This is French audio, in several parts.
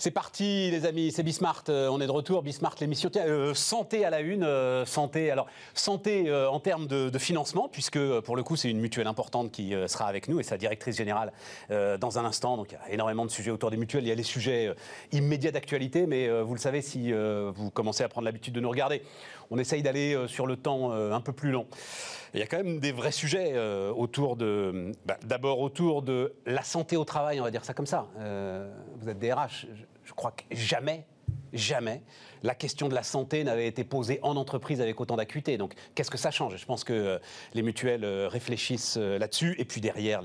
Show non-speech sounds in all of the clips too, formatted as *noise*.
C'est parti, les amis, c'est Bismart. Euh, on est de retour. Bismart, l'émission euh, santé à la une. euh, santé, alors santé en termes de, financement, puisque pour le coup, c'est une mutuelle importante qui sera avec nous et sa directrice générale dans un instant. Donc, il y a énormément de sujets autour des mutuelles. Il y a les sujets immédiats d'actualité, mais vous le savez si vous commencez à prendre l'habitude de nous regarder. On essaye d'aller sur le temps un peu plus long. Il y a quand même des vrais sujets autour de. bah, D'abord autour de la santé au travail, on va dire ça comme ça. Vous êtes DRH. Je, crois que jamais, jamais, la question de la santé n'avait été posée en entreprise avec autant d'acuité. Donc, qu'est-ce que ça change? Je pense que euh, les mutuelles euh, réfléchissent euh, là-dessus. Et puis derrière,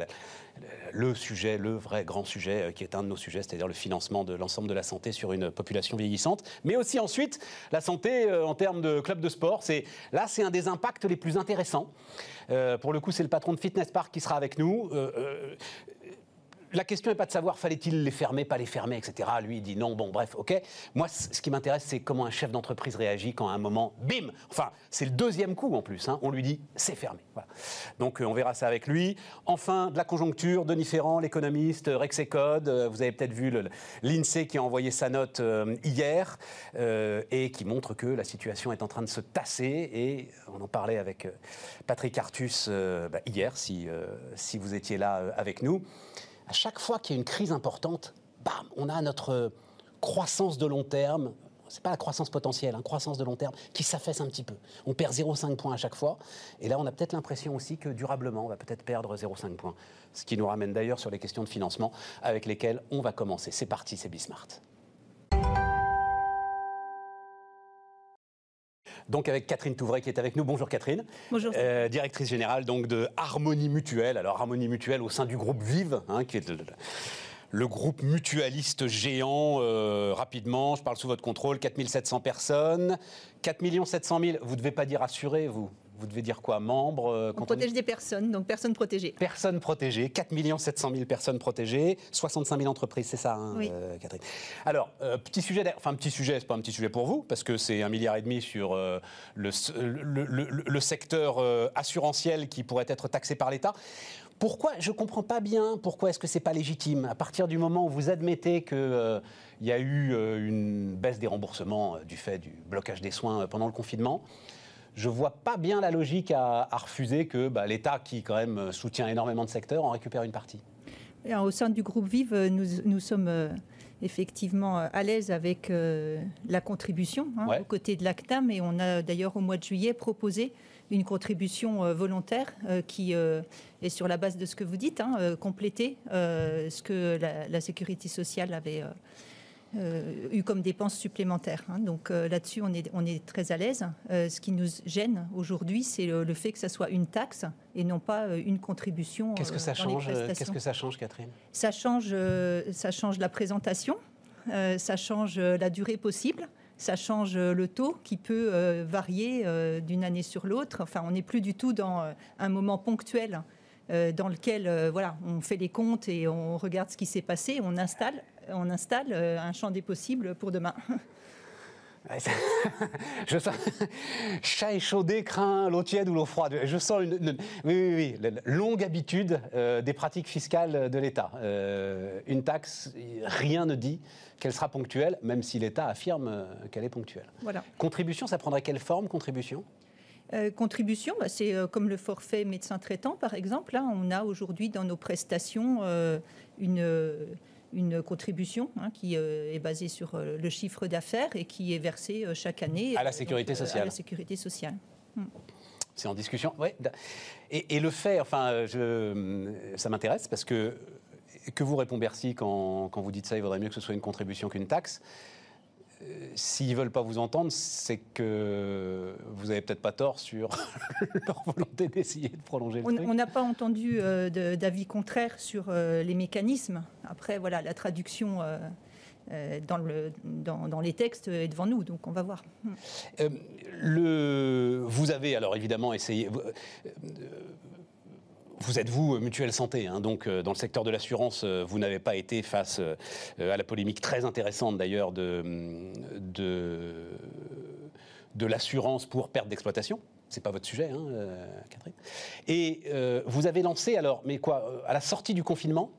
le, sujet, le vrai grand sujet, qui est un de nos sujets, c'est-à-dire le financement de l'ensemble de la santé sur une population vieillissante. Mais aussi ensuite, la santé en termes de club de sport. C'est là, c'est un des impacts les plus intéressants. Pour le coup, c'est le patron de Fitness Park qui sera avec nous. La question n'est pas de savoir fallait-il les fermer, pas les fermer, etc. Lui, il dit non, bon, bref, ok. Moi, ce qui m'intéresse, c'est comment un chef d'entreprise réagit quand à un moment, bim Enfin, c'est le deuxième coup en plus. hein, on lui dit c'est fermé. Donc, euh, on verra ça avec lui. Enfin, de la conjoncture, Denis Ferrand, l'économiste, euh, Rexecode. euh, vous avez peut-être vu l'INSEE qui a envoyé sa note hier et qui montre que la situation est en train de se tasser. Et on en parlait avec Patrick Artus bah, hier, si, vous étiez là avec nous à chaque fois qu'il y a une crise importante, bam, on a notre croissance de long terme. C'est pas la croissance potentielle, hein, croissance de long terme qui s'affaisse un petit peu. On perd 0,5 points à chaque fois. Et là, on a peut-être l'impression aussi que durablement, on va peut-être perdre 0,5 points. Ce qui nous ramène d'ailleurs sur les questions de financement avec lesquelles on va commencer. C'est parti, c'est Bismart. Donc avec Catherine Touvray qui est avec nous. Bonjour Catherine. Bonjour. Euh, directrice générale donc de Harmonie Mutuelle. Alors Harmonie Mutuelle au sein du groupe Vive, hein, qui est le, groupe mutualiste géant. euh, rapidement, je parle sous votre contrôle, 4700 personnes, 4 700 000. Vous ne devez pas dire assuré, vous. Vous devez dire quoi Membre euh, On quand protège des personnes, donc personnes protégées. Personnes protégées, 4 700 000 personnes protégées, 65 000 entreprises, c'est ça, hein, Oui. euh, Catherine. Alors, euh, petit sujet, enfin petit sujet, c'est pas un petit sujet pour vous, parce que c'est un milliard et demi sur euh, le, s- le- le- le- le secteur assurantiel qui pourrait être taxé par l'État. Pourquoi Je ne comprends pas bien pourquoi est-ce que c'est pas légitime. À partir du moment où vous admettez qu'il y a eu euh, une baisse des remboursements euh, du fait du blocage des soins pendant le confinement, je vois pas bien la logique à, à refuser que bah, l'État, qui quand même euh, soutient énormément de secteurs, en récupère une partie. Alors, au sein du groupe Vive, euh, nous, nous sommes euh, effectivement euh, à l'aise avec euh, la contribution hein, Ouais. aux côtés de l'ACTAM et on a d'ailleurs au mois de juillet proposé une contribution euh, volontaire euh, qui euh, est sur la base de ce que vous dites, hein, euh, compléter euh, ce que la, la sécurité sociale avait euh, euh, eu comme dépenses supplémentaires. hein. Donc euh, là-dessus, on est, on est très à l'aise. Euh, ce qui nous gêne aujourd'hui, c'est le, le fait que ça soit une taxe et non pas euh, une contribution. Qu'est-ce que euh, ça change euh, Qu'est-ce que ça change, Catherine? Ça change, euh, ça change la présentation, euh, ça change euh, la durée possible, ça change euh, le taux qui peut euh, varier euh, d'une année sur l'autre. Enfin, on n'est plus du tout dans euh, un moment ponctuel euh, dans lequel euh, voilà, on fait les comptes et on regarde ce qui s'est passé, on installe, on installe euh, un champ des possibles pour demain. *laughs* *laughs* Je sens *laughs* chat échaudé craint l'eau tiède ou l'eau froide. Je sens une, une- oui, oui, oui, la- longue habitude euh, des pratiques fiscales de l'État. Euh, une taxe, rien ne dit qu'elle sera ponctuelle, même si l'État affirme qu'elle est ponctuelle. Voilà. Contribution, ça prendrait quelle forme, contribution? Euh, contribution, bah, c'est comme le forfait médecin traitant, par exemple. Là, on a aujourd'hui dans nos prestations une, une contribution hein, qui euh, est basée sur euh, le chiffre d'affaires et qui est versée euh, chaque année À la sécurité donc, sociale. À la sécurité sociale. C'est en discussion Oui. Et, et le fait, enfin, je, ça m'intéresse parce que que vous répond Bercy quand, quand vous dites ça, il vaudrait mieux que ce soit une contribution qu'une taxe. S'ils veulent pas vous entendre, c'est que vous avez peut-être pas tort sur *laughs* leur volonté d'essayer de prolonger le On n'a pas entendu euh, d'avis contraire sur euh, les mécanismes. Après, voilà, la traduction euh, dans, le, dans, dans les textes est devant nous, donc on va voir. Le, vous avez alors évidemment essayé. Vous, euh, êtes vous mutuelle santé, hein, donc dans le secteur de l'assurance, vous n'avez pas été face à la polémique très intéressante d'ailleurs de, de, de l'assurance pour perte d'exploitation c'est pas votre sujet, hein, Catherine. Et vous avez lancé alors, mais quoi, à la sortie du confinement,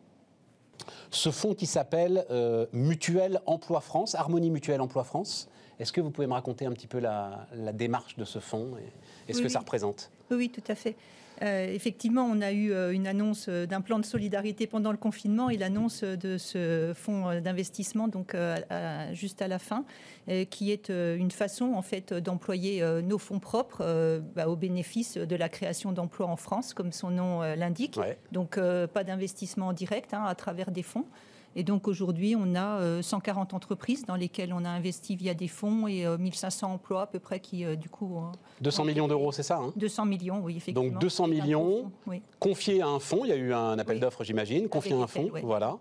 ce fonds qui s'appelle euh, Mutuelle Emploi France, Harmonie Mutuelle Emploi France. Est-ce que vous pouvez me raconter un petit peu la, démarche de ce fonds et, ce que ça représente? Oui, tout à fait. Euh, effectivement, on a eu euh, une annonce euh, d'un plan de solidarité pendant le confinement et l'annonce de ce fonds d'investissement donc juste à la fin, qui est une façon en fait d'employer nos fonds propres bah, au bénéfice de la création d'emplois en France, comme son nom l'indique. Donc pas d'investissement direct hein, à travers des fonds. Et donc aujourd'hui, on a 140 euh, entreprises dans lesquelles on a investi via des fonds et 1500 euh, emplois à peu près qui, euh, du coup... 200 millions d'euros, c'est ça 200 hein millions, oui, effectivement. Donc 200 millions confiés à un fonds, il y a eu un appel d'offres, j'imagine, confiés à un fonds, voilà,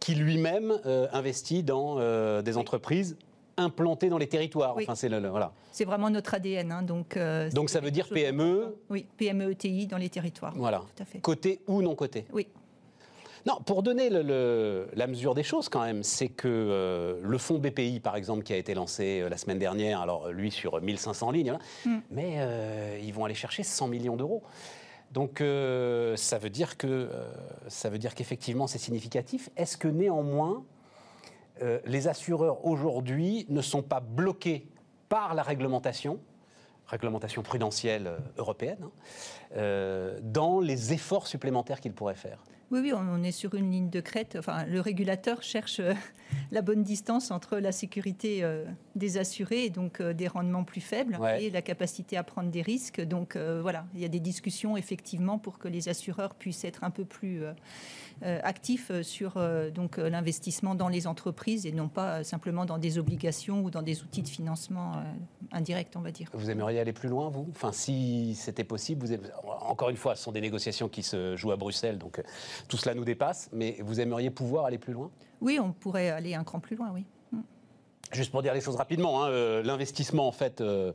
qui lui-même investit dans des entreprises implantées dans les territoires. Enfin, c'est le, voilà. C'est vraiment notre ADN. Hein, donc, donc ça veut dire PME Oui, PME, ETI dans les territoires. Voilà. Tout à fait. Côté ou non côté? Oui. Non, pour donner la mesure des choses quand même, c'est que euh, le fonds BPI, par exemple, qui a été lancé euh, la semaine dernière, alors lui sur 1500 lignes, mm. mais euh, ils vont aller chercher 100 millions d'euros. Donc ça veut dire que ça veut dire qu'effectivement c'est significatif. Est-ce que néanmoins les assureurs aujourd'hui ne sont pas bloqués par la réglementation réglementation prudentielle européenne, hein, dans les efforts supplémentaires qu'ils pourraient faire? Oui, oui, on est sur une ligne de crête. Enfin, le régulateur cherche euh, *laughs* la bonne distance entre la sécurité euh, des assurés et donc euh, des rendements plus faibles et la capacité à prendre des risques. Donc voilà, il y a des discussions effectivement pour que les assureurs puissent être un peu plus actifs sur donc l'investissement dans les entreprises et non pas simplement dans des obligations ou dans des outils de financement indirect, on va dire. Vous aimeriez aller plus loin, vous? Enfin, si c'était possible, vous encore une fois, ce sont des négociations qui se jouent à Bruxelles, donc tout cela nous dépasse, mais vous aimeriez pouvoir aller plus loin? Oui, on pourrait aller un cran plus loin, oui. Mm. Juste pour dire les choses rapidement, hein, euh, l'investissement en fait euh,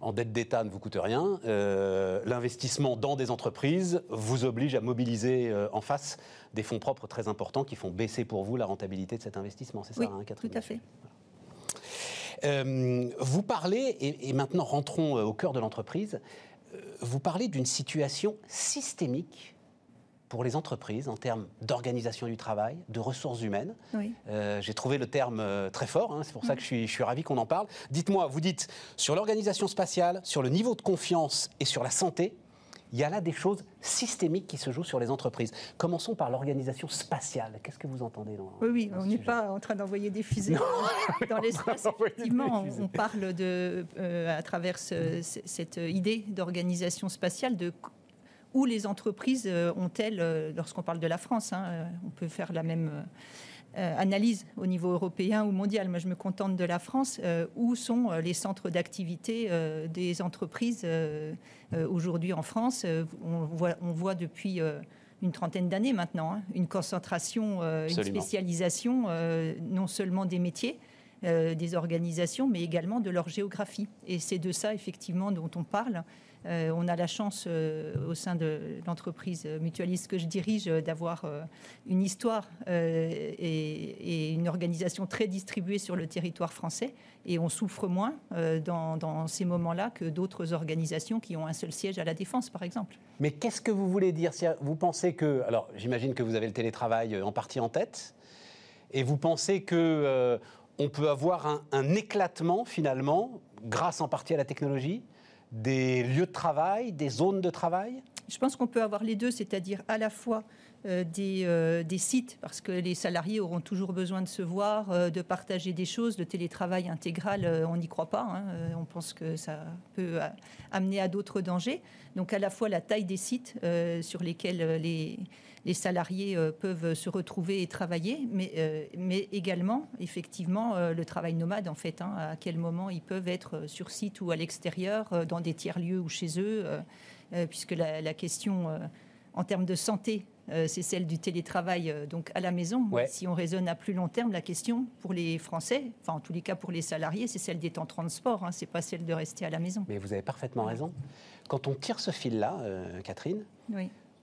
en dette d'État ne vous coûte rien. Euh, l'investissement dans des entreprises vous oblige à mobiliser en face des fonds propres très importants qui font baisser pour vous la rentabilité de cet investissement. C'est ça, hein, Catherine Tout à fait. vous parlez, et, maintenant rentrons au cœur de l'entreprise, vous parlez d'une situation systémique pour les entreprises en termes d'organisation du travail, de ressources humaines. Euh, j'ai trouvé le terme euh, très fort, hein, c'est pour ça que je suis, je suis ravi qu'on en parle. Dites-moi, vous dites sur l'organisation spatiale, sur le niveau de confiance et sur la santé, il y a là des choses systémiques qui se jouent sur les entreprises. Commençons par l'organisation spatiale. Qu'est-ce que vous entendez dans Oui, oui, on n'est pas en train d'envoyer des fusées *laughs* dans *laughs* l'espace. Effectivement, on parle de, euh, à travers cette idée d'organisation spatiale de où les entreprises euh, ont-elles, euh, lorsqu'on parle de la France, hein, on peut faire la même analyse au niveau européen ou mondial. Moi, je me contente de la France. où sont les centres d'activité des entreprises aujourd'hui en France on voit, on voit, depuis une trentaine d'années maintenant hein, une concentration, une spécialisation non seulement des métiers, des organisations, mais également de leur géographie. Et c'est de ça, effectivement, dont on parle. Euh, on a la chance euh, au sein de l'entreprise mutualiste que je dirige d'avoir euh, une histoire et, une organisation très distribuée sur le territoire français. Et on souffre moins dans, ces moments-là que d'autres organisations qui ont un seul siège à la Défense, par exemple. Mais qu'est-ce que vous voulez dire? Vous pensez que... Alors, j'imagine que vous avez le télétravail en partie en tête. Et vous pensez que on peut avoir un éclatement, finalement, grâce en partie à la technologie? Des lieux de travail, des zones de travail? Je pense qu'on peut avoir les deux, c'est-à-dire à la fois euh, euh, des, sites, parce que les salariés auront toujours besoin de se voir, euh, de partager des choses. Le télétravail intégral, on n'y croit pas. Hein. on pense que ça peut amener à d'autres dangers. Donc à la fois la taille des sites sur lesquels les, salariés peuvent se retrouver et travailler, mais, mais également, effectivement, le travail nomade, en fait, hein. à quel moment ils peuvent être sur site ou à l'extérieur, dans des tiers-lieux ou chez eux, puisque la question en termes de santé euh, c'est celle du télétravail euh, donc à la maison. Si on raisonne à plus long terme, la question pour les Français, enfin en tous les cas pour les salariés, c'est celle des temps de transport, hein, c'est pas celle de rester à la maison. Mais vous avez parfaitement raison. Quand on tire ce fil-là, euh, Catherine,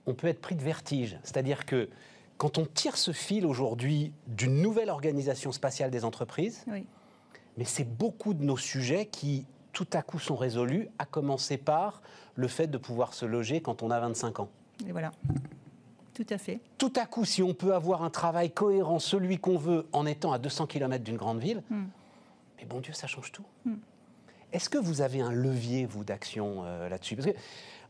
on peut être pris de vertige. C'est-à-dire que quand on tire ce fil aujourd'hui d'une nouvelle organisation spatiale des entreprises, mais c'est beaucoup de nos sujets qui, tout à coup, sont résolus, à commencer par le fait de pouvoir se loger quand on a 25 ans. Et voilà. Tout à fait. Tout à coup, si on peut avoir un travail cohérent, celui qu'on veut, en étant à 200 km d'une grande ville, hmm. mais bon Dieu, ça change tout. Hmm. Est-ce que vous avez un levier, vous, d'action euh, là-dessus? Parce que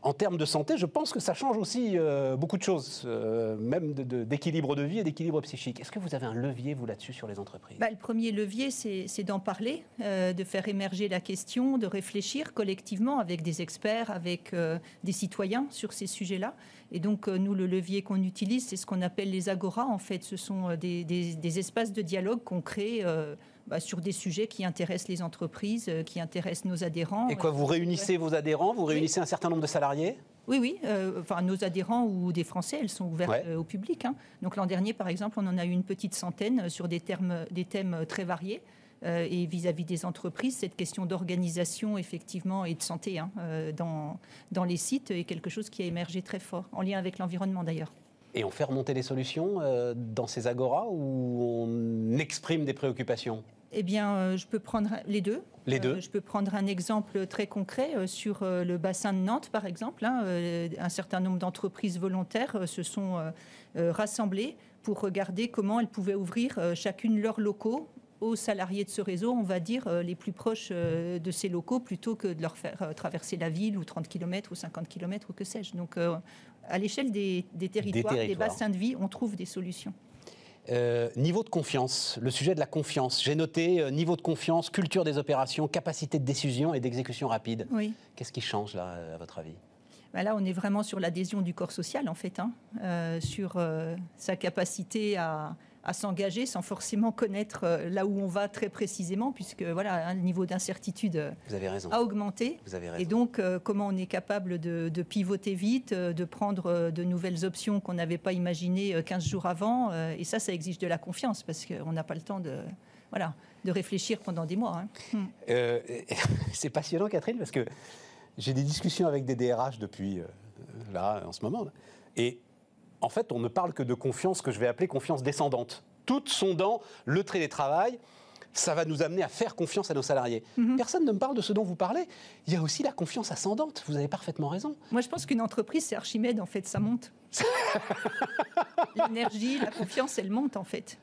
en termes de santé, je pense que ça change aussi euh, beaucoup de choses, euh, même d'équilibre de, vie et d'équilibre psychique. Est-ce que vous avez un levier, vous, là-dessus, sur les entreprises? Bah, Le premier levier, c'est d'en parler, euh, de faire émerger la question, de réfléchir collectivement avec des experts, avec des citoyens sur ces sujets-là. Et donc, nous, le levier qu'on utilise, c'est ce qu'on appelle les agoras. En fait, ce sont des espaces de dialogue qu'on crée bah, sur des sujets qui intéressent les entreprises, euh, qui intéressent nos adhérents. Et quoi, vous réunissez vos adhérents Vous réunissez un certain nombre de salariés? Oui, oui. Euh, enfin, nos adhérents ou des Français, elles sont ouvertes euh, au public. Hein. Donc l'an dernier, par exemple, on en a eu une petite centaine sur des, termes, des thèmes très variés. et vis-à-vis des entreprises, cette question d'organisation, effectivement, et de santé hein, dans, dans les sites est quelque chose qui a émergé très fort, en lien avec l'environnement d'ailleurs. Et on fait remonter les solutions dans ces agoras ou on exprime des préoccupations? Eh bien, euh, je peux prendre les deux. Les deux. Euh, je peux prendre un exemple très concret euh, sur le bassin de Nantes, par exemple. Hein, un certain nombre d'entreprises volontaires se sont rassemblées pour regarder comment elles pouvaient ouvrir chacune leurs locaux aux salariés de ce réseau, on va dire, les plus proches de ces locaux, plutôt que de leur faire traverser la ville ou 30 km ou 50 km ou que sais-je. Donc, à l'échelle des, territoires, des bassins de vie, on trouve des solutions. Euh, niveau de confiance, le sujet de la confiance. J'ai noté euh, niveau de confiance, culture des opérations, capacité de décision et d'exécution rapide. Oui. Qu'est-ce qui change là, à votre avis? Bah Là, on est vraiment sur l'adhésion du corps social, en fait, hein, euh, sur sa capacité à, à s'engager sans forcément connaître euh, là où on va très précisément, puisque voilà, le niveau d'incertitude euh, a augmenté. Et donc, euh, comment on est capable de, pivoter vite, de prendre de nouvelles options qu'on n'avait pas imaginées 15 jours avant. Et ça, ça exige de la confiance, parce qu'on n'a pas le temps de, voilà, de réfléchir pendant des mois. Hein. Hmm. *laughs* C'est passionnant, Catherine, parce que j'ai des discussions avec des DRH depuis là, en ce moment. Et en fait, on ne parle que de confiance que je vais appeler confiance descendante. Toutes sont dans le télétravail. Ça va nous amener à faire confiance à nos salariés. Mhm. Personne ne me parle de ce dont vous parlez. Il y a aussi la confiance ascendante. Vous avez parfaitement raison. Moi, je pense qu'une entreprise, c'est Archimède, en fait, ça monte. L'énergie, la confiance, elle monte, en fait.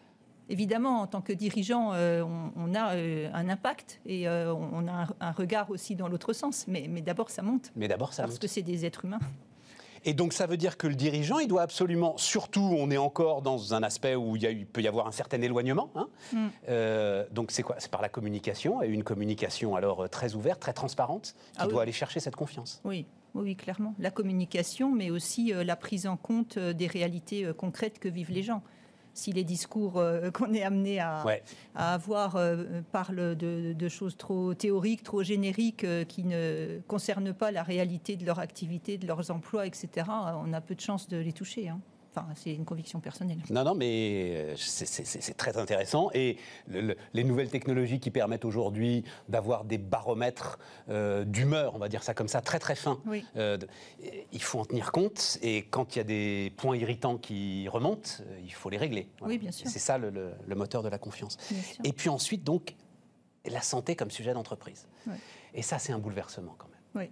Évidemment, en tant que dirigeant, euh, on, a euh, un impact et euh, on a un, regard aussi dans l'autre sens. Mais, mais d'abord, ça monte. Mais d'abord, ça Parce que c'est des êtres humains. Et donc ça veut dire que le dirigeant, il doit absolument, surtout on est encore dans un aspect où il, peut y avoir un certain éloignement. Hein. Mm. Euh, donc c'est quoi? C'est par la communication, et une communication alors euh, très ouverte, très transparente, qui ah doit aller chercher cette confiance. Oui. Oui, clairement. La communication, mais aussi euh, la prise en compte des réalités concrètes que vivent les gens si les discours euh, qu'on est amené à, avoir euh, parlent de, choses trop théoriques, trop génériques, euh, qui ne concernent pas la réalité de leur activité, de leurs emplois, etc., on a peu de chances de les toucher. Hein. Enfin, c'est une conviction personnelle. Non, non, mais euh, c'est très intéressant. Et les nouvelles technologies qui permettent aujourd'hui d'avoir des baromètres euh, d'humeur, on va dire ça comme ça, très très fins, euh, il faut en tenir compte. Et quand il y a des points irritants qui remontent, il faut les régler. Oui, bien sûr. C'est ça le, moteur de la confiance. Et puis ensuite, donc, la santé comme sujet d'entreprise. Et ça, c'est un bouleversement quand même. Oui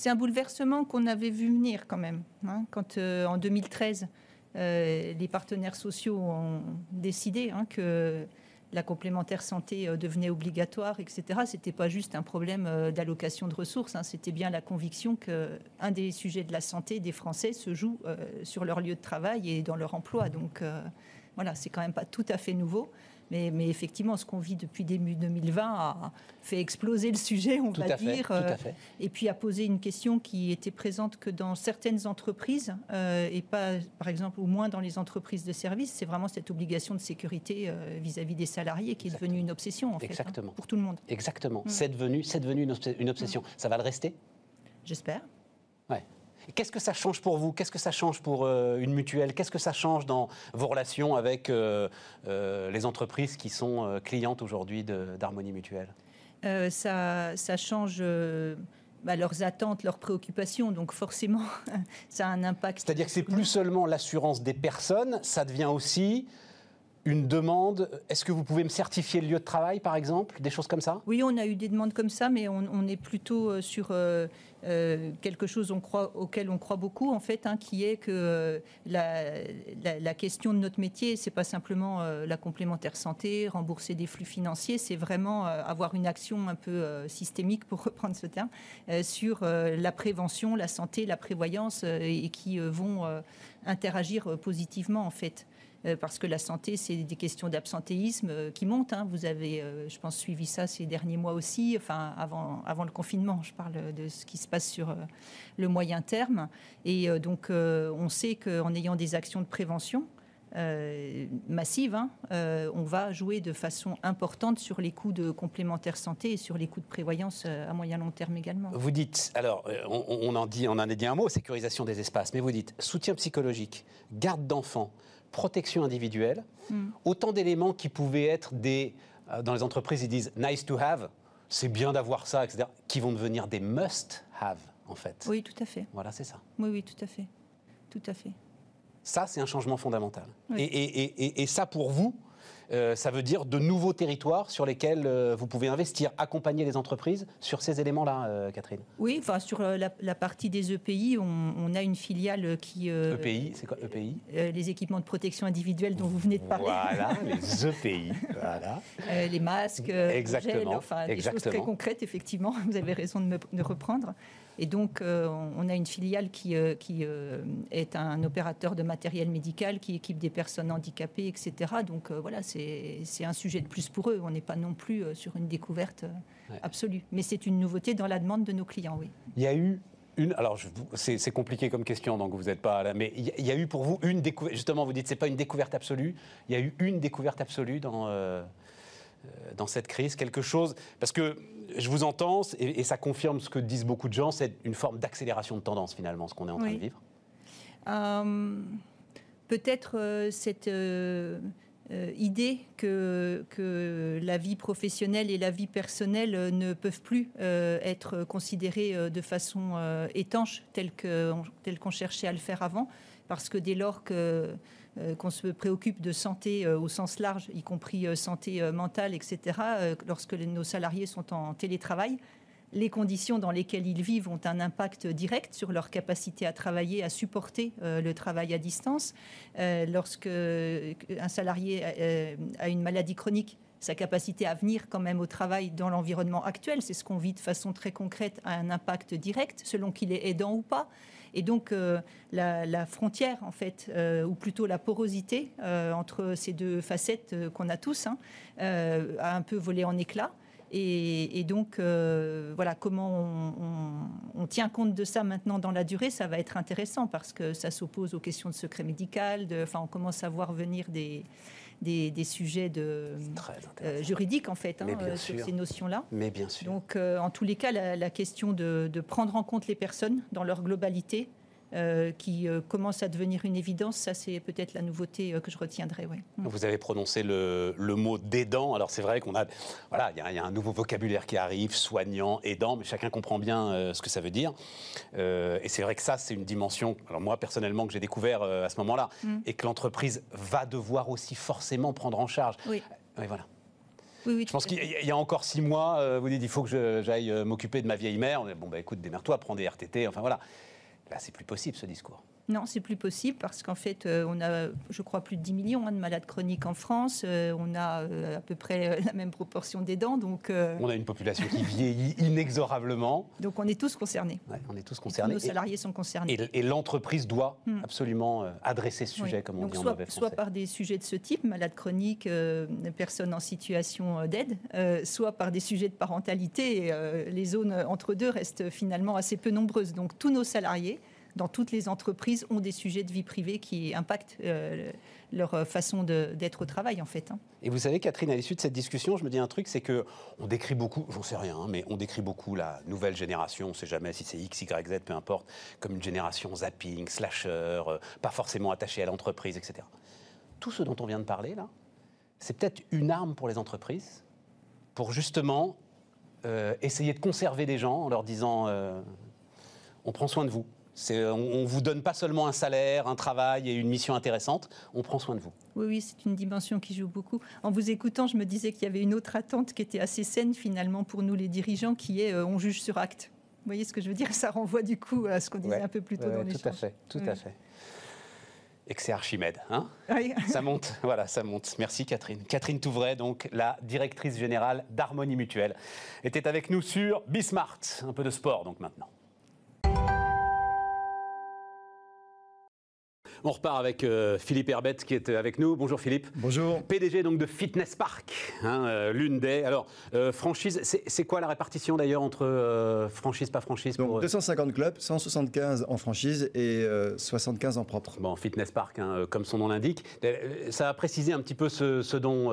c'est un bouleversement qu'on avait vu venir quand même. Hein, quand euh, en 2013, euh, les partenaires sociaux ont décidé hein, que la complémentaire santé euh, devenait obligatoire, etc. C'était pas juste un problème d'allocation de ressources, hein, c'était bien la conviction que un des sujets de la santé des Français se joue sur leur lieu de travail et dans leur emploi. Donc voilà, c'est quand même pas tout à fait nouveau. Mais, effectivement, ce qu'on vit depuis début 2020 a fait exploser le sujet, on va dire, euh, et puis a posé une question qui était présente que dans certaines entreprises, euh, et pas, par exemple, ou moins dans les entreprises de services. C'est vraiment cette obligation de sécurité euh, vis-à-vis des salariés qui est devenue une obsession, en fait, hein, pour tout le monde. Exactement. Mm. C'est devenu, devenu une, obsession. Ça va le rester? J'espère. Ouais. Qu'est-ce que ça change pour vous? Qu'est-ce que ça change pour euh, une mutuelle? Qu'est-ce que ça change dans vos relations avec euh, euh, les entreprises qui sont clientes aujourd'hui d'Harmonie Mutuelle? Ça, ça, change bah, leurs attentes, leurs préoccupations. Donc forcément, *laughs* ça a un impact. C'est-à-dire que c'est plus seulement l'assurance des personnes, ça devient aussi une demande. Est-ce que vous pouvez me certifier le lieu de travail, par exemple Des choses comme ça? Oui, on a eu des demandes comme ça, mais on, est plutôt euh, sur euh, euh, quelque chose on croit, auquel on croit beaucoup, en fait, hein, qui est que la, question de notre métier, c'est pas simplement la complémentaire santé, rembourser des flux financiers, c'est vraiment avoir une action un peu systémique, pour *laughs* reprendre ce terme, sur la prévention, la santé, la prévoyance, et qui vont interagir positivement, en fait. Euh, parce que la santé, c'est des questions d'absentéisme euh, qui montent. Hein. Vous avez, euh, je pense, suivi ça ces derniers mois aussi, enfin avant, le confinement. Je parle de ce qui se passe sur le moyen terme. Et donc, on sait qu'en ayant des actions de prévention, hein, on va jouer de façon importante sur les coûts de complémentaire santé et sur les coûts de prévoyance à moyen long terme également. Vous dites, alors on, en on en a dit un mot, sécurisation des espaces, mais vous dites soutien psychologique, garde d'enfants, protection individuelle, hmm. autant d'éléments qui pouvaient être des, euh, dans les entreprises, ils disent nice to have, c'est bien d'avoir ça, etc., qui vont devenir des must have, en fait. Oui, tout à fait. Voilà, c'est ça. Oui, oui, tout à fait. Tout à fait. Ça, c'est un changement fondamental. Et, et, et, et, ça, pour vous, euh, ça veut dire de nouveaux territoires sur lesquels euh, vous pouvez investir, accompagner les entreprises sur ces éléments-là, euh, Catherine Oui, enfin, sur la, partie des EPI, on, a une filiale qui. EPI, c'est quoi EPI Les équipements de protection individuelle dont vous venez de parler. Voilà, *laughs* les EPI. voilà. les masques, Exactement. enfin, des choses très concrètes, effectivement. *laughs* Vous avez raison de me de reprendre. Et donc, euh, on a une filiale qui, euh, qui euh, est un opérateur de matériel médical, qui équipe des personnes handicapées, etc. Donc, voilà, c'est un sujet de plus pour eux. On n'est pas non plus sur une découverte absolue. Mais c'est une nouveauté dans la demande de nos clients, oui. Il y a eu une, alors c'est compliqué comme question, donc vous n'êtes pas là, mais il y, a eu pour vous une découverte, justement vous dites c'est pas une découverte absolue, il y a eu une découverte absolue dans, euh, dans cette crise, quelque chose, parce que je vous entends, et, ça confirme ce que disent beaucoup de gens, c'est une forme d'accélération de tendance finalement, ce qu'on est en train de vivre. Euh, peut-être euh, cette idée que, que, la vie professionnelle et la vie personnelle ne peuvent plus être considérées de façon étanche telle qu'on cherchait à le faire avant, parce que dès lors que euh, qu'on se préoccupe de santé euh, au sens large, y compris euh, santé mentale, etc., lorsque nos salariés sont en télétravail, les conditions dans lesquelles ils vivent ont un impact direct sur leur capacité à travailler, à supporter le travail à distance. lorsque un salarié a une maladie chronique, sa capacité à venir quand même au travail dans l'environnement actuel, c'est ce qu'on vit de façon très concrète, a un impact direct, selon qu'il est aidant ou pas. Et donc euh, la, frontière, en fait, euh, ou plutôt la porosité euh, entre ces deux facettes qu'on a tous, hein, a un peu volé en éclats. Et, donc, voilà, comment on, tient compte de ça maintenant dans la durée, ça va être intéressant parce que ça s'oppose aux questions de secret médical. enfin, on commence à voir venir des, des, sujets de, juridiques, en fait, hein, sur ces notions-là. Mais bien sûr. Donc, en tous les cas, la, question de, de, prendre en compte les personnes dans leur globalité, euh, qui euh, commence à devenir une évidence. Ça, c'est peut-être la nouveauté euh, que je retiendrai. Ouais. Mm. Vous avez prononcé le, mot d'aidant. Alors c'est vrai qu'on a, voilà, il y, a un nouveau vocabulaire qui arrive, soignant, aidant, mais chacun comprend bien ce que ça veut dire. et c'est vrai que ça, c'est une dimension. Alors moi, personnellement, que j'ai découvert à ce moment-là, mm. et que l'entreprise va devoir aussi forcément prendre en charge. Oui. voilà. Oui, je pense qu'il y a encore six mois, vous dites il faut que j'aille m'occuper de ma vieille mère. Bon, bah écoute, démerde-toi, prends des RTT, enfin voilà. C'est plus possible ce discours. Non, c'est plus possible parce qu'en fait, euh, on a, je crois, plus de 10 millions hein, de malades chroniques en France. Euh, on a euh, à peu près la même proportion d'aidants. Donc, on a une population qui vieillit inexorablement. Donc, on est tous concernés. on est tous concernés. nos salariés sont concernés. Et, l'entreprise doit hmm. absolument adresser ce sujet, comme on dit soit, en mauvais Soit par des sujets de ce type, malades chroniques, personnes en situation d'aide, soit par des sujets de parentalité. les zones entre deux restent finalement assez peu nombreuses. Donc, tous nos salariés dans toutes les entreprises ont des sujets de vie privée qui impactent euh, leur façon d'être au travail en fait. Hein. Et vous savez Catherine, à l'issue de cette discussion, je me dis un truc, c'est que on décrit beaucoup, j'en sais rien, hein, mais on décrit beaucoup la nouvelle génération, on ne sait jamais si c'est X, Y, Z, peu importe, comme une génération zapping, slasher, euh, pas forcément attachée à l'entreprise, etc. Tout ce dont on vient de parler là, c'est peut-être une arme pour les entreprises pour justement euh, essayer de conserver des gens en leur disant on prend soin de vous. On ne vous donne pas seulement un salaire, un travail et une mission intéressante, on prend soin de vous. Oui, oui, c'est une dimension qui joue beaucoup. En vous écoutant, je me disais qu'il y avait une autre attente qui était assez saine finalement pour nous les dirigeants, qui est on juge sur acte. Vous voyez ce que je veux dire? Ça renvoie du coup à ce qu'on disait un peu plus tôt dans l'échange. Tout à fait, tout à fait et que c'est Archimède. Hein? Ça *laughs* monte, voilà, ça monte. Merci Catherine. Catherine Touvray, donc la directrice générale d'Harmonie Mutuelle, était avec nous sur Bismart. Un peu de sport donc maintenant. On repart avec euh, Philippe Herbette qui est avec nous. Bonjour Philippe. Bonjour. PDG donc de Fitness Park, hein, euh, l'une des. Alors, euh, franchise, c'est quoi la répartition d'ailleurs entre franchise, pas franchise Donc 250 clubs, 175 en franchise et 75 en propre. Bon, Fitness Park, hein, comme son nom l'indique. Ça a précisé un petit peu ce, ce dont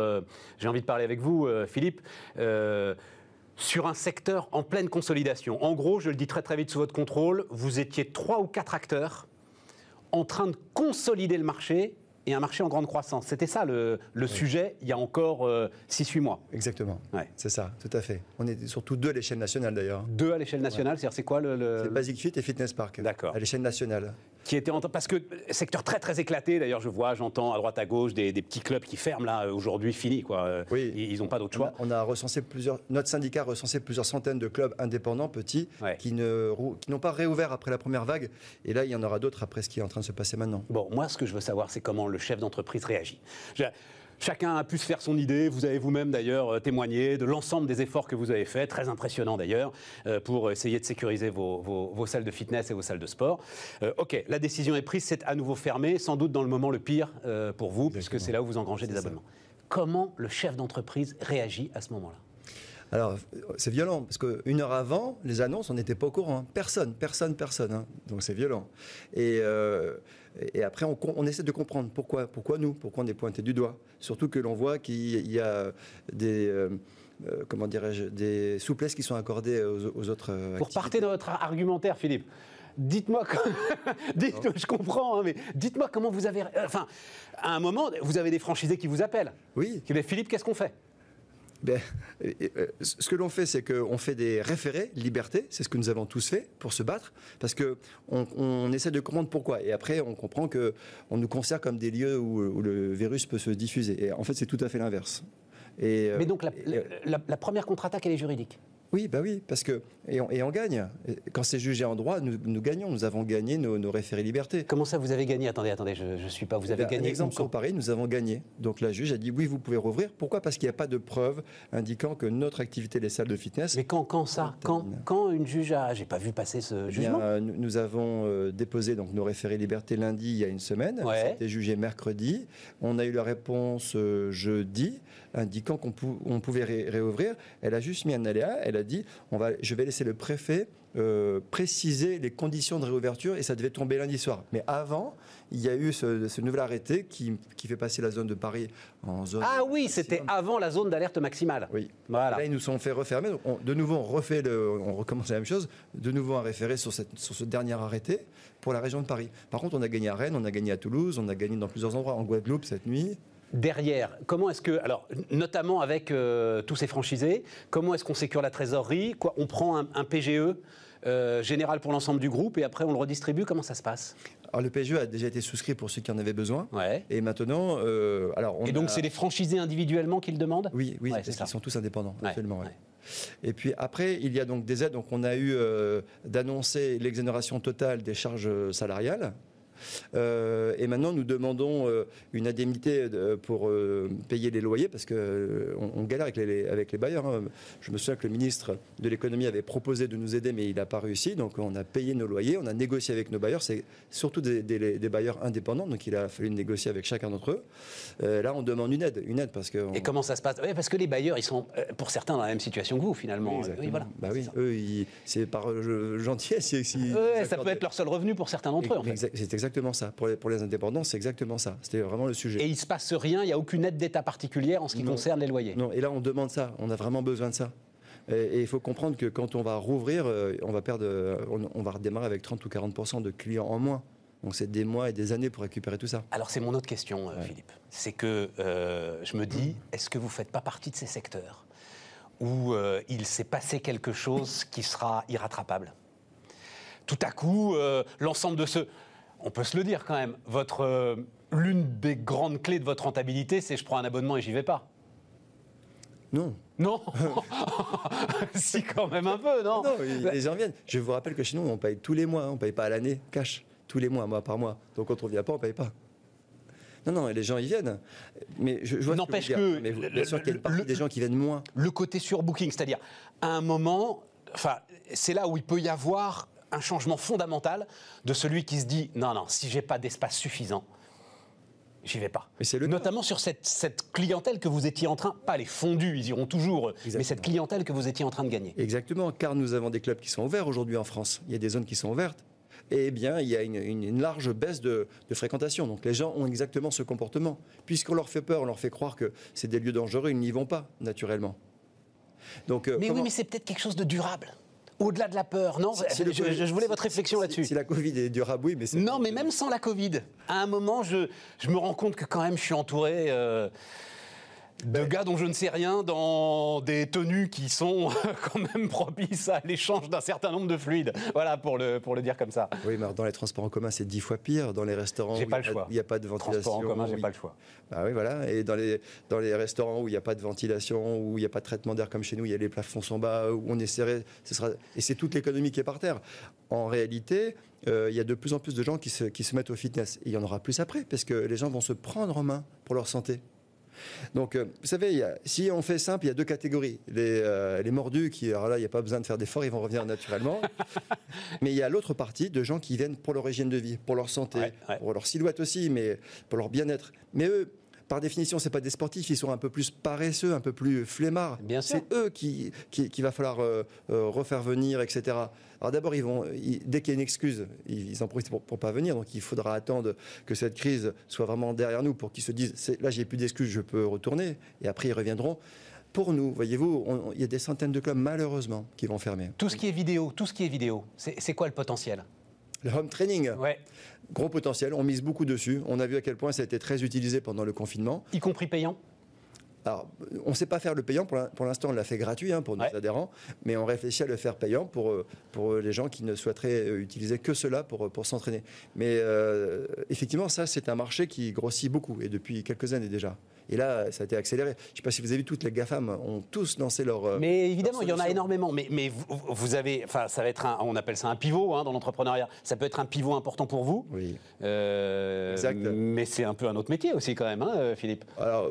j'ai envie de parler avec vous, Philippe sur un secteur en pleine consolidation. En gros, je le dis très très vite sous votre contrôle, vous étiez trois ou quatre acteurs en train de consolider le marché et un marché en grande croissance. C'était ça le, sujet il y a encore 6-8 euh, mois. Exactement. C'est ça, tout à fait. On est surtout deux à l'échelle nationale d'ailleurs. Deux à l'échelle nationale, c'est-à-dire c'est quoi le. C'est Basic Fit et Fitness Park. D'accord. À l'échelle nationale qui était en... parce que secteur très très éclaté. D'ailleurs, je vois, j'entends à droite à gauche des, petits clubs qui ferment là aujourd'hui, fini quoi. Oui. Ils n'ont pas d'autre choix. On a, recensé plusieurs. Notre syndicat a recensé plusieurs centaines de clubs indépendants petits qui ne qui n'ont pas réouvert après la première vague. Et là, il y en aura d'autres après ce qui est en train de se passer maintenant. Bon, moi, ce que je veux savoir, c'est comment le chef d'entreprise réagit. Chacun a pu se faire son idée. Vous avez vous-même d'ailleurs euh, témoigné de l'ensemble des efforts que vous avez faits, très impressionnant d'ailleurs, euh, pour essayer de sécuriser vos, salles de fitness et vos salles de sport. Euh, ok, la décision est prise, c'est à nouveau fermé, sans doute dans le moment le pire pour vous, puisque c'est là où vous engrangez des abonnements. Comment le chef d'entreprise réagit à ce moment-là? Alors, c'est violent, parce qu'une heure avant, les annonces, on n'était pas au courant. Personne, personne, personne. Hein. Donc, c'est violent. Et, et après, on, essaie de comprendre pourquoi, pourquoi nous, pourquoi on est pointé du doigt. Surtout que l'on voit qu'il y a des. Euh, euh, comment dirais-je, des souplesses qui sont accordées aux, autres. Euh, Pour partir de votre argumentaire, Philippe, dites-moi, *laughs* dites je comprends, hein, mais dites-moi comment vous avez. Enfin, à un moment, vous avez des franchisés qui vous appellent. Oui. Philippe, qu'est-ce qu'on fait? Ben, euh, ce que l'on fait, c'est qu'on fait des référés liberté, c'est ce que nous avons tous fait pour se battre, parce qu'on on essaie de comprendre pourquoi. Et après, on comprend qu'on nous considère comme des lieux où, le virus peut se diffuser. Et en fait, c'est tout à fait l'inverse. Mais donc, la, la première contre-attaque, elle est juridique? Oui, bah oui, parce que et on, gagne. Quand c'est jugé en droit, nous, gagnons. Nous avons gagné nos, référés liberté. Comment ça, vous avez gagné? Attendez, attendez, je ne suis pas. Vous avez eh gagné. exemple sur Paris, nous avons gagné. Donc la juge a dit oui, vous pouvez rouvrir. Pourquoi? Parce qu'il n'y a pas de preuve indiquant que notre activité, les salles de fitness. Mais quand, quand ça? quand, quand une juge a. J'ai pas vu passer ce eh jugement. nous, avons euh, déposé donc nos référés liberté lundi il y a une semaine. Ouais. C'était jugé mercredi. On a eu la réponse euh, jeudi indiquant qu'on pouvait réouvrir. Elle a juste mis un aléa. Elle a dit on va, je vais laisser le préfet euh, préciser les conditions de réouverture et ça devait tomber lundi soir. Mais avant, il y a eu ce, nouvel arrêté qui, fait passer la zone de Paris en zone. Ah oui, c'était avant la zone d'alerte maximale. Oui. Voilà. Là, ils nous sont fait refermer. de nouveau, on refait le, on recommence la même chose. De nouveau, un référé sur, cette, sur ce dernier arrêté pour la région de Paris. Par contre, on a gagné à Rennes, on a gagné à Toulouse, on a gagné dans plusieurs endroits, en Guadeloupe cette nuit derrière, comment est-ce que, alors notamment avec euh, tous ces franchisés, comment est-ce qu'on sécure la trésorerie Quoi, On prend un, PGE euh, général pour l'ensemble du groupe et après on le redistribue Comment ça se passe? Alors le PGE a déjà été souscrit pour ceux qui en avaient besoin. Ouais. Et maintenant, euh, alors et donc c'est les franchisés individuellement qui le demandent? Oui, oui, ouais, parce sont tous indépendants, absolument. Et puis après, il y a donc des aides. Donc on a eu d'annoncer l'exonération totale des charges salariales. Euh, et maintenant, nous demandons euh, une indemnité pour euh, payer les loyers parce qu'on on galère avec les, avec les bailleurs. Hein. Je me souviens que le ministre de l'économie avait proposé de nous aider, mais il n'a pas réussi. Donc, on a payé nos loyers, on a négocié avec nos bailleurs. C'est surtout des, des, bailleurs indépendants, donc il a fallu négocier avec chacun d'entre eux. là, on demande une aide, une aide parce que. Et comment ça se passe? Parce que les bailleurs, ils sont pour certains dans la même situation que vous, finalement. Oui, voilà. Bah oui, eux, c'est par gentillesse. *laughs* ça peut être leur seul revenu pour certains d'entre eux. En fait. C'est exactement ça. Pour les, pour les indépendants, c'est exactement ça. C'était vraiment le sujet. Et il ne se passe rien, il n'y a aucune aide d'État particulière en ce qui concerne les loyers Non, et là on demande ça, on a vraiment besoin de ça. Et il faut comprendre que quand on va rouvrir, euh, on va, perdre, euh, on, va redémarrer avec 30 ou 40% de clients en moins. Donc c'est des mois et des années pour récupérer tout ça. Alors c'est mon autre question, euh, Philippe. C'est que je me dis, est-ce que vous ne faites pas partie de ces secteurs où euh, il s'est passé quelque chose qui sera irrattrapable? Tout à coup, euh, l'ensemble de ce... On peut se le dire quand même, votre, euh, l'une des grandes clés de votre rentabilité, c'est je prends un abonnement et j'y vais pas. Non. Non *laughs* Si, quand même un peu, non Non, les gens viennent. Je vous rappelle que chez nous, on paye tous les mois, hein. on ne paye pas à l'année, cash, tous les mois, mois par mois. Donc quand on ne vient pas, on ne paye pas. Non, non, les gens, ils viennent. Mais je, vois N'empêche que. Mais bien sûr qu'il y a une partie des gens qui viennent moins. Le côté surbooking, c'est-à-dire, à un moment, enfin, c'est là où il peut y avoir un changement fondamental de celui qui se dit non, non, si j'ai pas d'espace suffisant, j'y vais pas. Mais le Notamment sur cette, cette, clientèle que vous étiez en train, pas les fondus, ils iront toujours, mais cette clientèle que vous étiez en train de gagner. Exactement, car nous avons des clubs qui sont ouverts aujourd'hui en France. Il y a des zones qui sont ouvertes eh bien, il y a une, large baisse de, fréquentation. Donc les gens ont exactement ce comportement. Puisqu'on leur fait peur, on leur fait croire que c'est des lieux dangereux, ils n'y vont pas, naturellement. Donc, euh, mais oui, mais c'est peut-être quelque chose de durable. Au-delà de la peur, non je, voulais votre réflexion là-dessus. Si, la Covid est durable, oui, mais c'est... Non, mais même sans la Covid, à un moment, je, me rends compte que quand même, je suis entouré... Euh, de gars dont je ne sais rien dans des tenues qui sont *laughs* quand même propices à l'échange d'un certain nombre de fluides. Voilà, pour le, pour le dire comme ça. Oui, mais dans les transports en commun, c'est dix fois pire. Dans les restaurants, il n'y a, pas de ventilation. Transports en commun, j'ai pas le choix. Bah oui, voilà. Et dans les, dans les restaurants où il n'y a pas de ventilation, où il n'y a pas de traitement d'air comme chez nous, il y a les plafonds sont bas, où on est serré, ce sera... et c'est toute l'économie qui est par terre. En réalité, euh, il y a de plus en plus de gens qui se, qui se mettent au fitness. Et il y en aura plus après, parce que les gens vont se prendre en main pour leur santé. Donc, euh, vous savez, si on fait simple, il y a deux catégories. Les, euh, les mordus, qui, alors là, il n'y a pas besoin de faire d'efforts, ils vont revenir naturellement. *laughs* mais il y a l'autre partie de gens qui viennent pour leur hygiène de vie, pour leur santé, pour leur silhouette aussi, mais pour leur bien-être. Mais eux, par définition, c'est pas des sportifs, ils sont un peu plus paresseux, un peu plus flemmards. C'est eux qui, qui, va falloir euh, refaire venir, etc. Alors d'abord, ils vont, dès qu'il y a une excuse, ils, en profitent pour, ne pas venir. Donc il faudra attendre que cette crise soit vraiment derrière nous pour qu'ils se disent là, j'ai plus d'excuses, je peux retourner. Et après, ils reviendront pour nous, voyez-vous, il y a des centaines de clubs malheureusement qui vont fermer. Tout ce qui est vidéo, tout ce qui est vidéo, c'est quoi le potentiel? Le home training. Ouais. Gros potentiel, on mise beaucoup dessus. On a vu à quel point ça a été très utilisé pendant le confinement. Y compris payant? Alors, on ne sait pas faire le payant. Pour l'instant, on l'a fait gratuit hein, pour nos adhérents, mais on réfléchit à le faire payant pour, euh, pour les gens qui ne souhaiteraient euh, utiliser que cela pour, pour s'entraîner. Mais euh, effectivement, ça, c'est un marché qui grossit beaucoup, et depuis quelques années déjà. Et là, ça a été accéléré. Je ne sais pas si vous avez vu, toutes les GAFAM ont tous lancé leur. Euh, mais évidemment, il y en a énormément. Mais, mais vous, avez. Enfin, ça va être un. On appelle ça un pivot hein, dans l'entrepreneuriat. Ça peut être un pivot important pour vous. Oui. Euh, exact. Mais c'est un peu un autre métier aussi, quand même, hein, euh, Philippe. Alors,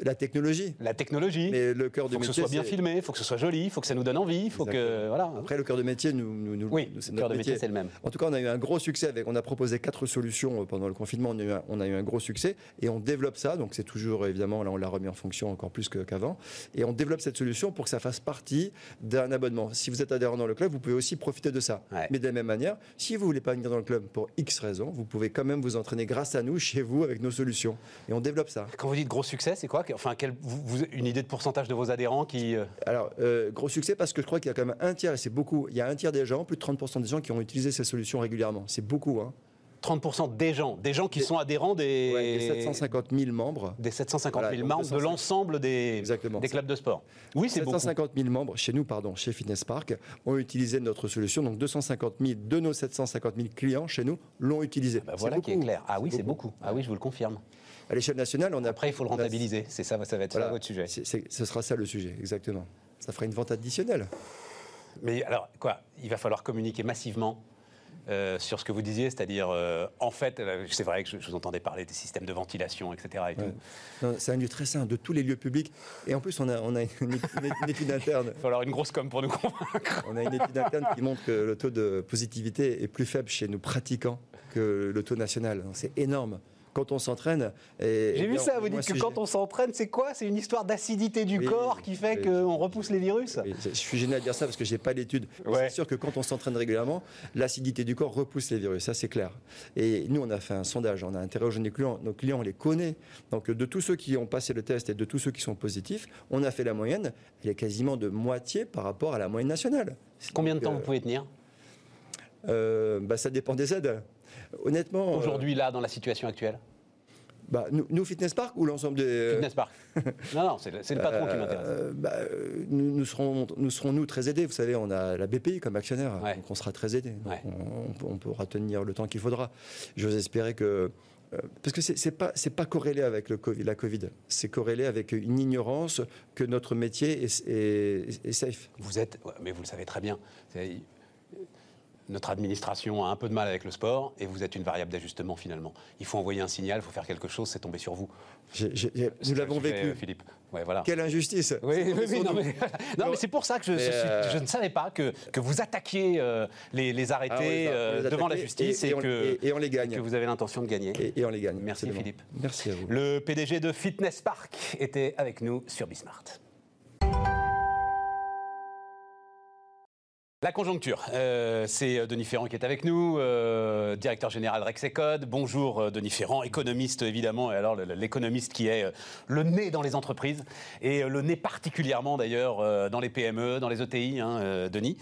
la technologie. La technologie. Mais le cœur de métier. Il faut que ce soit bien filmé, il faut que ce soit joli, il faut que ça nous donne envie. Faut que, voilà. Après, le cœur de métier, nous. nous, oui, le cœur de métier, c'est le même. En tout cas, on a eu un gros succès avec. On a proposé quatre solutions pendant le confinement. On a eu un, on a eu un gros succès. Et on développe ça. Donc, c'est toujours, évidemment, là, on l'a remis en fonction encore plus qu'avant. Et on développe cette solution pour que ça fasse partie d'un abonnement. Si vous êtes adhérent dans le club, vous pouvez aussi profiter de ça. Mais de la même manière, si vous voulez pas venir dans le club pour X raisons, vous pouvez quand même vous entraîner grâce à nous, chez vous, avec nos solutions. Et on développe ça. Quand vous dites gros succès, c'est quoi Enfin, quel, vous, une idée de pourcentage de vos adhérents qui... Euh, Alors, euh, gros succès parce que je crois qu'il y a quand même un tiers, et c'est beaucoup, il y a un tiers des gens, plus de 30% des gens qui ont utilisé ces solutions régulièrement. C'est beaucoup. Hein. 30% des gens, des gens qui sont adhérents des... des 750 000 membres. Des 750 000 membres de l'ensemble des, des clubs de sport. Oui, c'est 750 000 membres, chez nous, pardon, chez Fitness Park, ont utilisé notre solution. Donc 250 000 de nos 750 000 clients chez nous l'ont utilisé. Ah bah voilà qui est clair. Ah oui, c'est beaucoup. Ah oui, je vous le confirme. À l'échelle nationale, on a... Après, il faut le rentabiliser. C'est ça, ça va être ça votre sujet. ce sera ça le sujet, exactement. Ça fera une vente additionnelle. Mais alors, quoi? Il va falloir communiquer massivement euh, sur ce que vous disiez, c'est-à-dire, euh, en fait, euh, c'est vrai que je, vous entendais parler des systèmes de ventilation, etc. C'est un lieu très sain, de tous les lieux publics. Et en plus, on a, on a une, étude interne. Il va falloir une grosse com pour nous convaincre. On a une étude interne qui montre que le taux de positivité est plus faible chez nous pratiquants que le taux national. C'est énorme quand on s'entraîne. J'ai vu ça, vous dites que quand on s'entraîne, c'est quoi? C'est une histoire d'acidité du corps qui fait qu'on repousse les virus? Je suis gêné à dire ça parce que je n'ai pas l'étude. C'est sûr que quand on s'entraîne régulièrement, l'acidité du corps repousse les virus, ça c'est clair. Et nous, on a fait un sondage, on a interrogé nos clients, nos clients, on les connaît. Donc de tous ceux qui ont passé le test et de tous ceux qui sont positifs, on a fait la moyenne, elle est quasiment de moitié par rapport à la moyenne nationale. Combien de temps vous pouvez tenir? euh, bah, Ça dépend des aides. Honnêtement. Euh, Aujourd'hui, là, dans la situation actuelle bah, nous, Fitness Park ou l'ensemble des. Fitness Park. *laughs* non, non, c'est le, patron qui m'intéresse. Bah, nous, serons, nous serons, nous, très aidés. Vous savez, on a la BPI comme actionnaire, donc on sera très aidés. On, on, pourra tenir le temps qu'il faudra. J'ose espérer que euh, parce que c'est pas c'est pas corrélé avec le COVID, la Covid. C'est corrélé avec une ignorance que notre métier est, est, safe. Vous êtes, mais vous le savez très bien notre administration a un peu de mal avec le sport et vous êtes une variable d'ajustement finalement. Il faut envoyer un signal, il faut faire quelque chose, c'est tombé sur vous. nous l'avons vécu. Philippe. Ouais, voilà. Quelle injustice. Oui, oui, *laughs* non, mais, non, mais c'est pour ça que je, euh, je, ne savais pas que, que vous attaquiez euh, les, les, arrêtés ah, euh, devant la justice et, que, et, on les gagne. que vous avez l'intention de gagner. Et, on les gagne. Merci Philippe. Merci à vous. Le PDG de Fitness Park était avec nous sur Bismart. La conjoncture, euh, c'est euh, Denis Ferrand qui est avec nous, euh, directeur général Rexecode. Bonjour Denis Ferrand, économiste évidemment, et alors l'économiste qui est le nez dans les entreprises, et le nez particulièrement d'ailleurs dans les PME, dans les ETI, hein, Denis,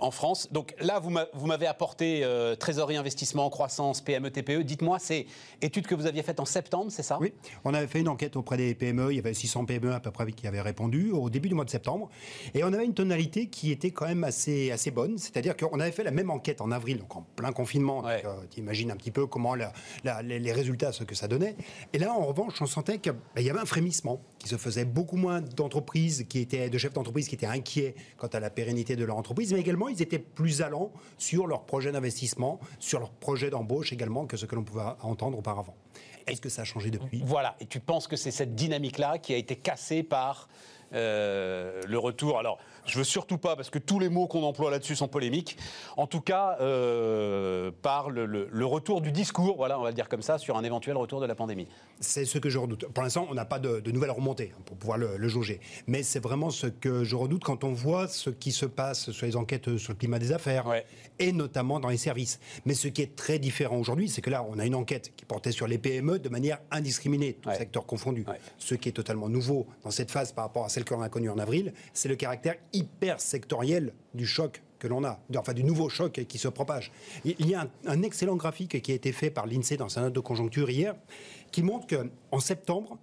en France. Donc là, vous m'avez apporté trésorerie, investissement, croissance, PME, TPE. Dites-moi, c'est étude que vous aviez faite en septembre, c'est ça? Oui, on avait fait une enquête auprès des PME, il y avait 600 PME à peu près qui avaient répondu au début du mois de septembre, et on avait une tonalité qui était quand même assez, assez bonne. C'est-à-dire qu'on avait fait la même enquête en avril, donc en plein confinement. Euh, tu imagines un petit peu comment les, résultats, ce que ça donnait. Et là, en revanche, on sentait qu'il bah, y avait un frémissement, qui se faisait beaucoup moins d'entreprises, qui étaient, de chefs d'entreprise qui étaient inquiets quant à la pérennité de leur entreprise, mais également, ils étaient plus allants sur leurs projets d'investissement, sur leurs projets d'embauche également que ce que l'on pouvait entendre auparavant. Est-ce que ça a changé depuis? Voilà. Et tu penses que c'est cette dynamique-là qui a été cassée par euh, le retour? Alors, je veux surtout pas, parce que tous les mots qu'on emploie là-dessus sont polémiques. En tout cas, euh, par le, retour du discours, voilà, on va le dire comme ça, sur un éventuel retour de la pandémie. C'est ce que je redoute. Pour l'instant, on n'a pas de, nouvelles remontées hein, pour pouvoir le, jauger. Mais c'est vraiment ce que je redoute quand on voit ce qui se passe sur les enquêtes sur le climat des affaires, et notamment dans les services. Mais ce qui est très différent aujourd'hui, c'est que là, on a une enquête qui portait sur les PME de manière indiscriminée, tout secteur confondu. Ce qui est totalement nouveau dans cette phase par rapport à celle que l'on a connue en avril, c'est le caractère hyper sectoriel du choc que l'on a, enfin du nouveau choc qui se propage. Il y a un, excellent graphique qui a été fait par l'INSEE dans sa note de conjoncture hier, qui montre qu'en septembre,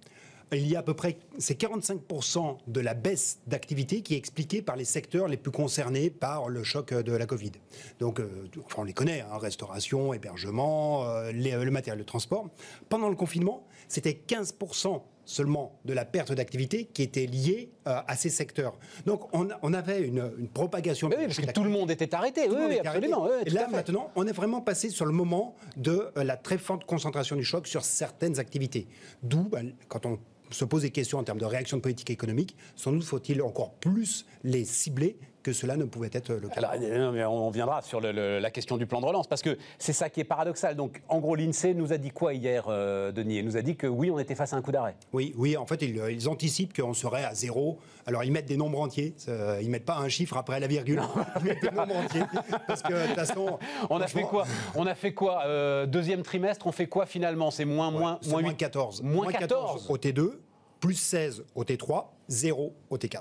il y a à peu près, c'est 45% de la baisse d'activité qui est expliquée par les secteurs les plus concernés par le choc de la Covid. Donc, euh, on les connaît, hein, restauration, hébergement, euh, le matériel de transport. Pendant le confinement, c'était 15% seulement de la perte d'activité qui était liée euh, à ces secteurs. Donc on, avait une, propagation. oui, parce que tout le monde était arrêté. oui, absolument. et là maintenant, on est vraiment passé sur le moment de euh, la très forte concentration du choc sur certaines activités. D'où, ben, quand on se pose des questions en termes de réaction de politique économique, sans doute faut-il encore plus les cibler que cela ne pouvait être le cas. Alors, on viendra sur la question du plan de relance, parce que c'est ça qui est paradoxal. Donc, en gros, l'INSEE nous a dit quoi hier, euh, Denis Il nous a dit que oui, on était face à un coup d'arrêt. Oui, oui, en fait, ils, anticipent qu'on serait à zéro. Alors, ils mettent des nombres entiers. ils ne mettent pas un chiffre après la virgule. *laughs* Ils mettent des nombres entiers. Parce que, de toute façon. *laughs* On a fait quoi? On a fait quoi? Euh, Deuxième trimestre, on fait quoi finalement? C'est moins, moins, moins, moins 14. Moins 14 au T2, plus 16 au T3, 0 au T4.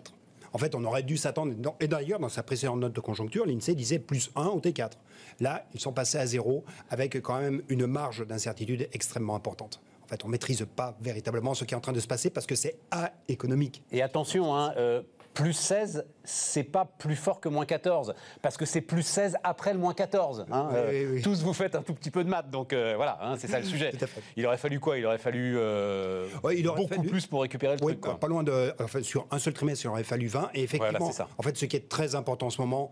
En fait, on aurait dû s'attendre. Et d'ailleurs, dans sa précédente note de conjoncture, l'INSEE disait plus 1 au T4. Là, ils sont passés à 0 avec quand même une marge d'incertitude extrêmement importante. En fait, on ne maîtrise pas véritablement ce qui est en train de se passer parce que c'est économique. Et attention, hein, euh, plus 16, c'est pas plus fort que moins 14, parce que c'est plus 16 après le moins 14. Hein, euh, tous vous faites un tout petit peu de maths, donc euh, voilà, hein, c'est ça le *laughs* sujet. Il aurait fallu quoi? Il aurait fallu euh, il aurait beaucoup plus pour récupérer le truc. Pas loin de. sur un seul trimestre, il aurait fallu 20. Et effectivement, en fait, ce qui est très important en ce moment,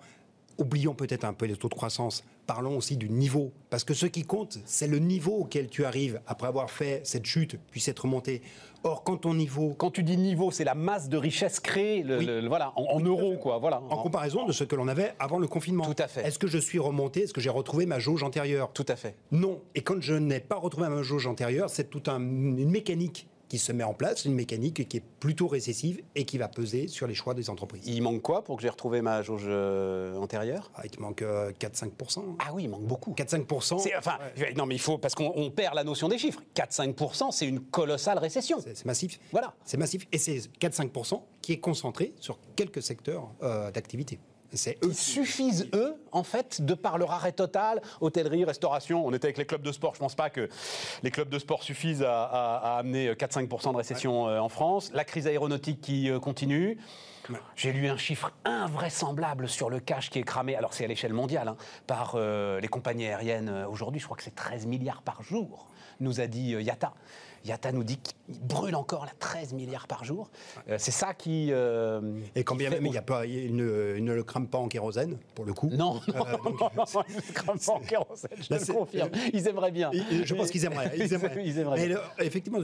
oublions peut-être un peu les taux de croissance, parlons aussi du niveau. Parce que ce qui compte, c'est le niveau auquel tu arrives après avoir fait cette chute, puis cette remontée. Or, quand ton niveau. Quand tu dis niveau, c'est la masse de richesse créée voilà, en, euros, quoi. Voilà. En, comparaison de ce que l'on avait avant le confinement. Tout à fait. Est-ce que je suis remonté? Est-ce que j'ai retrouvé ma jauge antérieure? Tout à fait. Non. Et quand je n'ai pas retrouvé ma jauge antérieure, c'est toute une mécanique qui se met en place, une mécanique qui est plutôt récessive et qui va peser sur les choix des entreprises. Il manque quoi pour que j'ai retrouvé ma jauge euh, antérieure? Ah, Il te manque 4-5%. Euh, ah oui, il manque beaucoup. 4-5%. Enfin, non mais il faut, parce qu'on perd la notion des chiffres. 4-5%, c'est une colossale récession. C'est massif. Voilà. C'est massif. Et c'est 4-5% qui est concentré sur quelques secteurs euh, d'activité. C'est eux. Suffisent, eux, en fait, de par leur arrêt total, hôtellerie, restauration. On était avec les clubs de sport. Je ne pense pas que les clubs de sport suffisent à, amener 4-5% de récession euh, en France. La crise aéronautique qui euh, continue. J'ai lu un chiffre invraisemblable sur le cash qui est cramé, alors c'est à l'échelle mondiale, hein, par euh, les compagnies aériennes aujourd'hui, je crois que c'est 13 milliards par jour, nous a dit Yata. Yata nous dit qu'il brûle encore la 13 milliards par jour. Euh, c'est ça qui. Euh, et quand bien même il, y a pas, il, ne, ne, le crame pas en kérosène, pour le coup. Non, euh, *laughs* non, il ne crame pas en kérosène, je le confirme. Ils aimeraient bien. Je pense qu'ils aimeraient. Ils aimeraient. *laughs* ils aimeraient effectivement,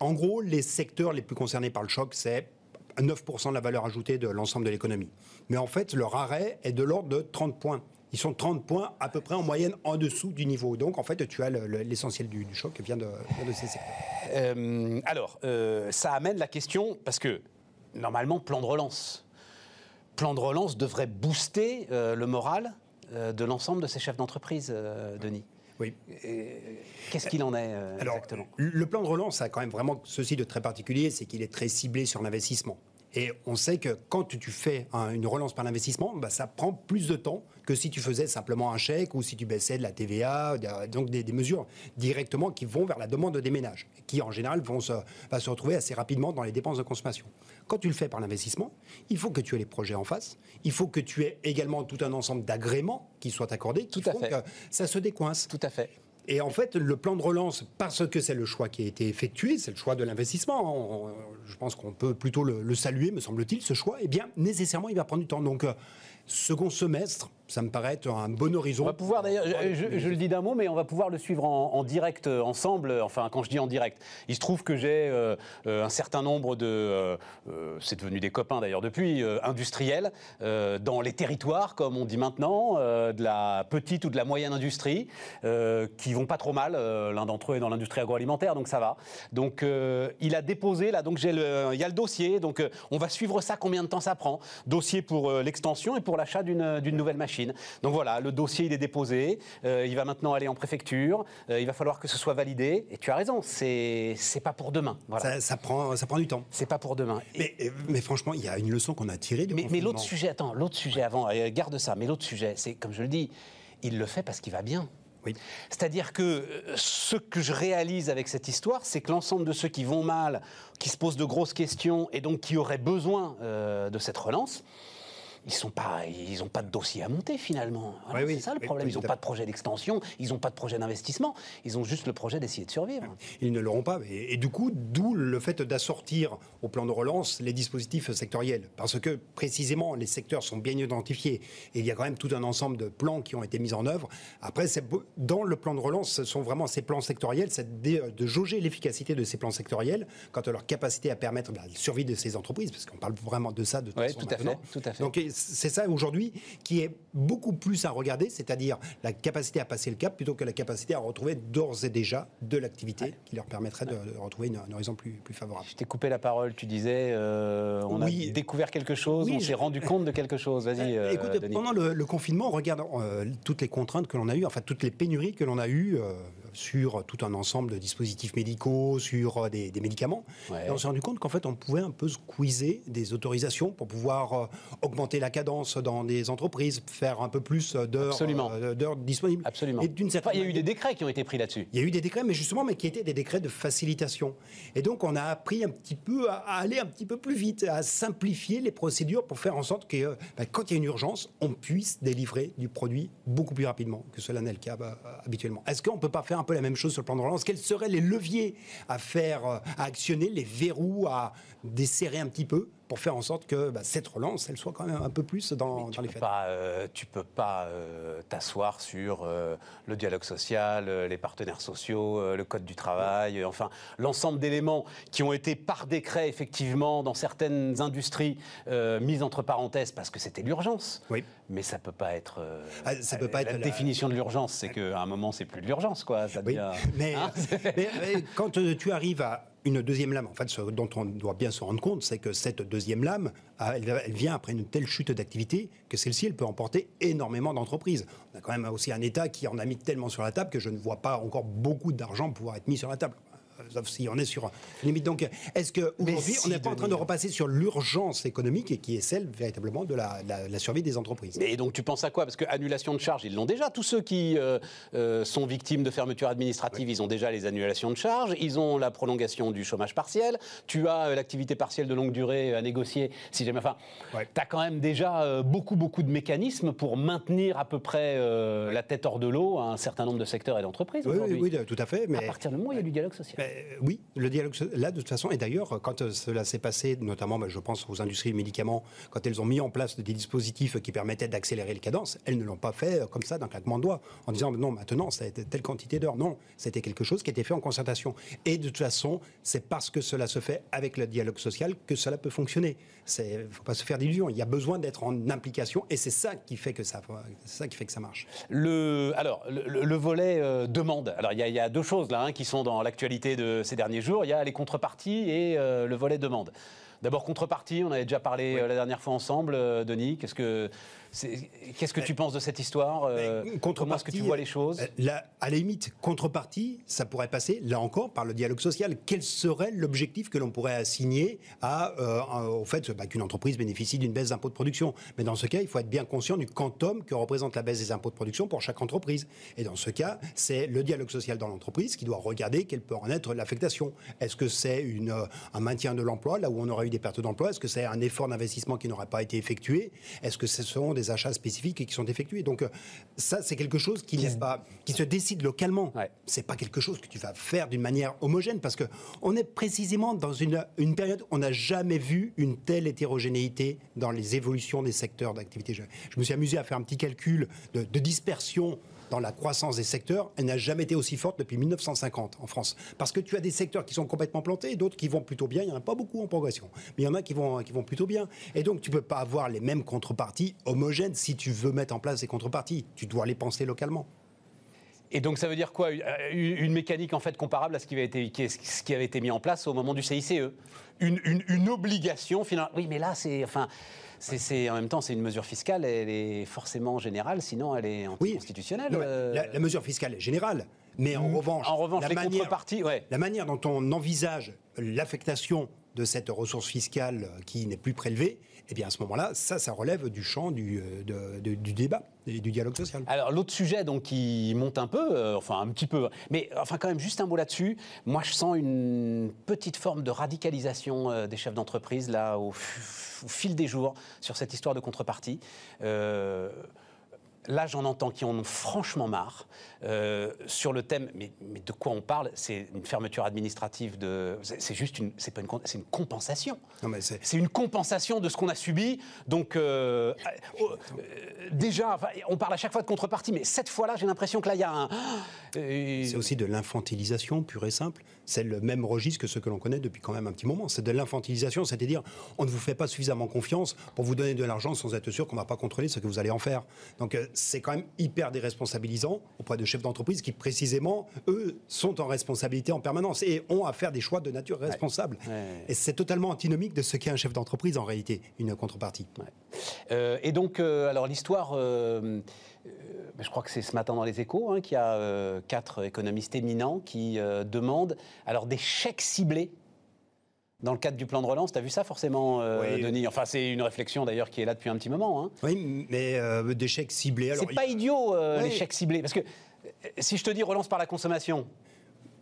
en gros, les secteurs les plus concernés par le choc, c'est 9% de la valeur ajoutée de l'ensemble de l'économie. Mais en fait, leur arrêt est de l'ordre de 30 points ils sont 30 points à peu près en moyenne en dessous du niveau. Donc en fait, tu as l'essentiel du, choc qui vient de, ces secteurs. Euh, alors, euh, ça amène la question, parce que normalement, plan de relance. Plan de relance devrait booster euh, le moral de l'ensemble de ces chefs d'entreprise, Denis. Oui. Qu'est-ce qu'il en est Alors, exactement? Le plan de relance a quand même vraiment ceci de très particulier, c'est qu'il est très ciblé sur l'investissement. Et on sait que quand tu fais une relance par l'investissement, bah, ça prend plus de temps que si tu faisais simplement un chèque ou si tu baissais de la TVA, donc des, mesures directement qui vont vers la demande des ménages, qui en général vont se, se retrouver assez rapidement dans les dépenses de consommation. Quand tu le fais par l'investissement, il faut que tu aies les projets en face, il faut que tu aies également tout un ensemble d'agréments qui soient accordés, qui tout font que ça se décoince. Tout à fait. Et en fait, le plan de relance, parce que c'est le choix qui a été effectué, c'est le choix de l'investissement, je pense qu'on peut plutôt le, le saluer, me semble-t-il, ce choix, eh bien, nécessairement, il va prendre du temps. Donc, euh, second semestre, ça me paraît être un bon horizon. On va pouvoir d'ailleurs, je, le dis d'un mot, mais on va pouvoir le suivre en, direct euh, ensemble. Enfin, quand je dis en direct, il se trouve que j'ai euh, euh, un certain nombre de, c'est devenu des copains d'ailleurs depuis, industriels dans les territoires, comme on dit maintenant, de la petite ou de la moyenne industrie, qui vont pas trop mal. L'un d'entre eux est dans l'industrie agroalimentaire, donc ça va. Donc, il a déposé là, donc j'ai le, il y a le dossier, donc on va suivre ça. Combien de temps ça prend Dossier pour l'extension et pour l'achat d'une nouvelle machine. Donc voilà, le dossier il est déposé, euh, il va maintenant aller en préfecture, euh, il va falloir que ce soit validé. Et tu as raison, c'est pas pour demain. Ça, prend ça prend du temps. C'est pas pour demain. Mais, mais franchement, il y a une leçon qu'on a tirée du Mais, mais l'autre sujet, attends, l'autre sujet avant, euh, garde ça. Mais l'autre sujet, c'est comme je le dis, il le fait parce qu'il va bien. Oui. C'est-à-dire que ce que je réalise avec cette histoire, c'est que l'ensemble de ceux qui vont mal, qui se posent de grosses questions et donc qui auraient besoin de cette relance, ils sont pas, ils n'ont pas de dossier à monter finalement. c'est ça le problème. ils n'ont pas de projet d'extension, ils n'ont pas de projet d'investissement, ils ont juste le projet d'essayer de survivre. Ils ne l'auront pas. Et, du coup, d'où le fait d'assortir au plan de relance les dispositifs sectoriels. Parce que précisément, les secteurs sont bien identifiés et il y a quand même tout un ensemble de plans qui ont été mis en œuvre. Après, dans le plan de relance, ce sont vraiment ces plans sectoriels, c'est de jauger l'efficacité de ces plans sectoriels quant à leur capacité à permettre la survie de ces entreprises, parce qu'on parle vraiment de ça de toute façon tout à fait, tout à fait. Donc, c'est ça aujourd'hui qui est beaucoup plus à regarder, c'est-à-dire la capacité à passer le cap plutôt que la capacité à retrouver d'ores et déjà de l'activité qui leur permettrait de, retrouver une, horizon plus, plus favorable. Je t'ai coupé la parole, tu disais, euh, on a découvert quelque chose, on s'est rendu compte de quelque chose. Vas-y. Euh, écoute, pendant le, confinement, regarde euh, toutes les contraintes que l'on a eues, enfin toutes les pénuries que l'on a eues sur tout un ensemble de dispositifs médicaux, sur des, médicaments. Et on s'est rendu compte qu'en fait, on pouvait un peu squeezer des autorisations pour pouvoir augmenter la cadence dans des entreprises, faire un peu plus d'heures euh, disponibles. Absolument. Et d'une certaine il y a eu des décrets qui ont été pris là-dessus. Il y a eu des décrets, mais justement, mais qui étaient des décrets de facilitation. Et donc, on a appris un petit peu à, aller un petit peu plus vite, à simplifier les procédures pour faire en sorte que, euh, bah, quand il y a une urgence, on puisse délivrer du produit beaucoup plus rapidement que cela n'est le cas bah, habituellement. Est-ce qu'on ne peut pas faire un peu la même chose sur le plan de relance. Quels seraient les leviers à faire, euh, à actionner, les verrous à desserrer un petit peu? Pour faire en sorte que bah, cette relance, elle soit quand même un peu plus dans, les faits. Euh, tu peux pas euh, t'asseoir sur euh, le dialogue social, les partenaires sociaux, le code du travail, enfin l'ensemble d'éléments qui ont été par décret effectivement dans certaines industries mises entre parenthèses parce que c'était l'urgence. Oui. Mais ça peut pas être. Ah, ça peut pas la être la définition de l'urgence, c'est qu'à un moment c'est plus de l'urgence quoi. Ça devient... mais, *laughs* hein mais, mais quand tu arrives à une deuxième lame. En fait, ce dont on doit bien se rendre compte, c'est que cette deuxième lame, ah, elle, vient après une telle chute d'activité que celle-ci, elle peut emporter énormément d'entreprises. On a quand même aussi un État qui en a mis tellement sur la table que je ne vois pas encore beaucoup d'argent pouvoir être mis sur la table. Sauf si on est sur limite. Donc, est-ce qu'aujourd'hui, on n'est pas en train de repasser sur l'urgence économique et qui est celle véritablement de la, survie des entreprises? Et donc, tu penses à quoi? Parce que annulation de charges, ils l'ont déjà. Tous ceux qui euh, euh, sont victimes de fermeture administrative, ils ont déjà les annulations de charges. Ils ont la prolongation du chômage partiel. Tu as l'activité partielle de longue durée à négocier. Si jamais, enfin, tu as quand même déjà beaucoup, beaucoup de mécanismes pour maintenir à peu près la tête hors de l'eau à un certain nombre de secteurs et d'entreprises. Oui, oui, oui, tout à fait. Mais... À partir du moment où il y a du dialogue social. Oui, le dialogue là, de toute façon, et d'ailleurs, quand euh, cela s'est passé, notamment, bah, je pense aux industries du médicament, quand elles ont mis en place des dispositifs qui permettaient d'accélérer les cadences, elles ne l'ont pas fait euh, comme ça d'un claquement de doigts, en disant non, maintenant, été telle quantité d'heures. Non, c'était quelque chose qui était fait en concertation. Et de toute façon, c'est parce que cela se fait avec le dialogue social que cela peut fonctionner. Il ne faut pas se faire d'illusions. Il y a besoin d'être en implication, et c'est ça qui fait que ça, ça qui fait que ça marche. Le, alors, le, volet euh, demande. Alors, il y, y, a deux choses là hein, qui sont dans l'actualité de ces derniers jours. Il y a les contreparties et euh, le volet demande. D'abord, contrepartie, on avait déjà parlé euh, la dernière fois ensemble, Denis. Qu'est-ce que Qu'est-ce que tu penses de cette histoire euh, Comment est-ce que tu vois les choses euh, À la limite, contrepartie, ça pourrait passer, là encore, par le dialogue social. Quel serait l'objectif que l'on pourrait assigner à, euh, au fait bah, qu'une entreprise bénéficie d'une baisse d'impôts de production? Mais dans ce cas, il faut être bien conscient du quantum que représente la baisse des impôts de production pour chaque entreprise. Et dans ce cas, c'est le dialogue social dans l'entreprise qui doit regarder quelle peut en être l'affectation. Est-ce que c'est un maintien de l'emploi, là où on aurait eu des pertes d'emploi? Est-ce que c'est un effort d'investissement qui n'aurait pas été effectué? Est-ce que ce sont des achats spécifiques qui sont effectués. Donc euh, ça, c'est quelque chose qui, pas, qui se décide localement. Ce C'est pas quelque chose que tu vas faire d'une manière homogène parce que on est précisément dans une, une période où on n'a jamais vu une telle hétérogénéité dans les évolutions des secteurs d'activité. Je, me suis amusé à faire un petit calcul de, de dispersion dans la croissance des secteurs, elle n'a jamais été aussi forte depuis 1950 en France. Parce que tu as des secteurs qui sont complètement plantés d'autres qui vont plutôt bien. Il n'y en a pas beaucoup en progression, mais il y en a qui vont, qui vont plutôt bien. Et donc, tu ne peux pas avoir les mêmes contreparties homogènes si tu veux mettre en place des contreparties. Tu dois les penser localement. Et donc ça veut dire quoi? Une, mécanique en fait comparable à ce qui, avait été, ce qui avait été mis en place au moment du CICE une, une, une obligation finalement? Oui, mais là c'est enfin c'est, en même temps, c'est une mesure fiscale, elle est forcément générale, sinon elle est anticonstitutionnelle. Oui. Euh. La, mesure fiscale est générale, mais en mmh. revanche, en revanche la, les manière, la manière dont on envisage l'affectation de cette ressource fiscale qui n'est plus prélevée, eh bien à ce moment-là, ça, ça relève du champ du, euh, du débat et du dialogue social. Alors l'autre sujet donc qui monte un peu, euh, enfin un petit peu, mais enfin quand même juste un mot là-dessus. Moi je sens une petite forme de radicalisation euh, des chefs d'entreprise là au, fil des jours sur cette histoire de contrepartie là, j'en entends qui en ont franchement marre euh, sur le thème. Mais, de quoi on parle? C'est une fermeture administrative de. C'est juste une. C'est pas une. C'est une compensation. C'est une compensation de ce qu'on a subi. Donc euh, euh, déjà, on parle à chaque fois de contrepartie, mais cette fois-là, j'ai l'impression que là, il y a un. C'est aussi de l'infantilisation pure et simple. C'est le même registre que ce que l'on connaît depuis quand même un petit moment. C'est de l'infantilisation, c'est-à-dire on ne vous fait pas suffisamment confiance pour vous donner de l'argent sans être sûr qu'on ne va pas contrôler ce que vous allez en faire. Donc c'est quand même hyper déresponsabilisant auprès de chefs d'entreprise qui, précisément, eux, sont en responsabilité en permanence et ont à faire des choix de nature responsable. Et c'est totalement antinomique de ce qu'est un chef d'entreprise, en réalité, une contrepartie. Euh, et donc, euh, alors l'histoire... Euh, je crois que c'est ce matin dans les échos hein, qu'il y a quatre économistes éminents qui demandent alors des chèques ciblés dans le cadre du plan de relance. Tu as vu ça forcément, euh, Denis? Enfin, c'est une réflexion d'ailleurs qui est là depuis un petit moment. Hein. Oui, mais euh, des chèques ciblés. C'est pas idiot, euh, les chèques ciblés. Parce que si je te dis relance par la consommation,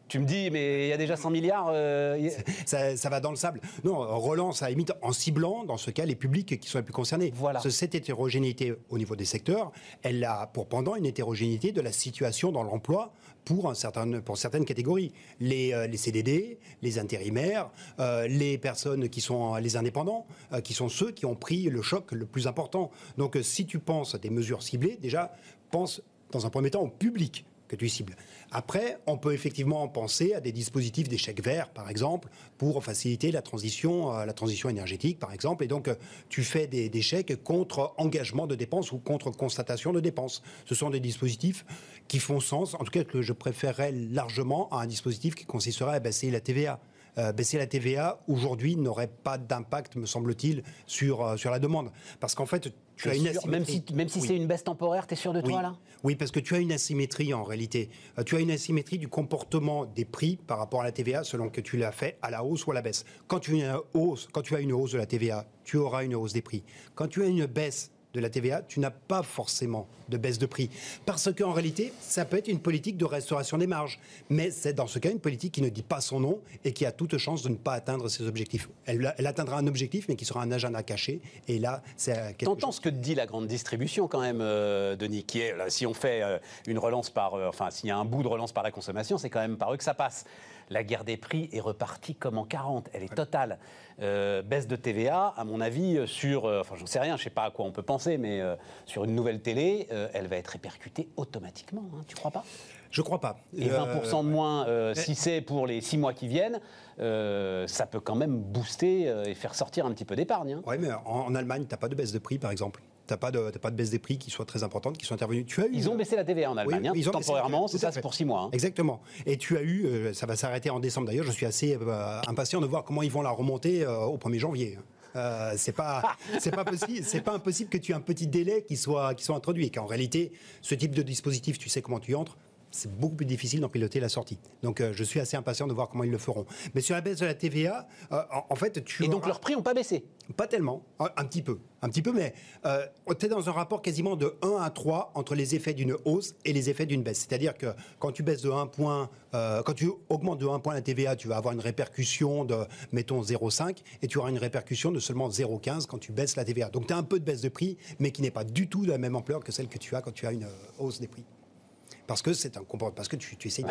tu me dis, mais il y a déjà 100 milliards. Euh, *laughs* ça, va dans le sable. Non, relance à limite en ciblant, dans ce cas, les publics qui sont les plus concernés. Voilà. cette hétérogénéité au niveau des secteurs, elle a pour pendant une hétérogénéité de la situation dans l'emploi pour, un certain, pour certaines catégories. Les, euh, les CDD, les intérimaires, euh, les personnes qui sont les indépendants, qui sont ceux qui ont pris le choc le plus important. Donc, si tu penses à des mesures ciblées, déjà, pense dans un premier temps au public que tu cibles. Après, on peut effectivement penser à des dispositifs d'échecs verts, par exemple, pour faciliter la transition, euh, la transition énergétique, par exemple. Et donc, euh, tu fais des, chèques contre engagement de dépenses ou contre constatation de dépenses. Ce sont des dispositifs qui font sens, en tout cas que je préférerais largement à un dispositif qui consisterait à baisser la TVA. baisser la TVA aujourd'hui n'aurait pas d'impact, me semble-t-il, sur, sur la demande. Parce qu'en fait, tu as une asymétrie. Même si, même si c'est une baisse temporaire, tu es sûr de toi là? Oui, parce que tu as une asymétrie en réalité. tu as une asymétrie du comportement des prix par rapport à la TVA selon que tu l'as fait à la hausse ou à la baisse. Quand tu, as une hausse, quand tu as une hausse de la TVA, tu auras une hausse des prix. Quand tu as une baisse de la TVA, tu n'as pas forcément de baisse de prix. Parce qu'en réalité, ça peut être une politique de restauration des marges. Mais c'est dans ce cas une politique qui ne dit pas son nom et qui a toute chance de ne pas atteindre ses objectifs. Elle, atteindra un objectif, mais qui sera un agenda caché. Et là, c'est. T'entends ce que dit la grande distribution quand même, euh, Denis, qui est, si on fait euh, une relance par. Euh, enfin, s'il y a un bout de relance par la consommation, c'est quand même par eux que ça passe la guerre des prix est repartie comme en 40. Elle est totale. Euh, baisse de TVA, à mon avis, euh, sur, euh, enfin j'en sais rien, je sais pas à quoi on peut penser, mais sur une nouvelle télé, elle va être répercutée automatiquement. Hein, tu crois pas? Je crois pas. Et 20% de moins, si c'est pour les 6 mois qui viennent, ça peut quand même booster et faire sortir un petit peu d'épargne. Hein. Oui, mais en, en Allemagne, tu n'as pas de baisse de prix, par exemple tu n'as pas, pas, de baisse des prix qui soit très importante, qui soit intervenue. Tu as eu, ils ont baissé la TVA en Allemagne, oui, hein, temporairement, c'est ça, c'est pour six mois. Hein. Exactement. Et tu as eu, euh, ça va s'arrêter en décembre d'ailleurs, je suis assez euh, impatient de voir comment ils vont la remonter euh, au 1er janvier. Euh, c'est pas *laughs* c'est pas possible c'est pas impossible que tu aies un petit délai qui soit qui soit introduit et qu'en réalité ce type de dispositif tu sais comment tu entres c'est beaucoup plus difficile d'en piloter la sortie. Donc je suis assez impatient de voir comment ils le feront. Mais sur la baisse de la TVA, en, fait, tu. Et donc leurs prix n'ont pas baissé? Pas tellement, un petit peu un petit peu, mais euh, tu es dans un rapport quasiment de 1 à 3 entre les effets d'une hausse et les effets d'une baisse. C'est-à-dire que quand tu baisses de 1 point, euh, quand tu augmentes de 1 point la TVA, tu vas avoir une répercussion de, mettons, 0,5 et tu auras une répercussion de seulement 0,15 quand tu baisses la TVA. Donc tu as un peu de baisse de prix, mais qui n'est pas du tout de la même ampleur que celle que tu as quand tu as une euh, hausse des prix parce que c'est un comportement, parce que tu, tu essayes.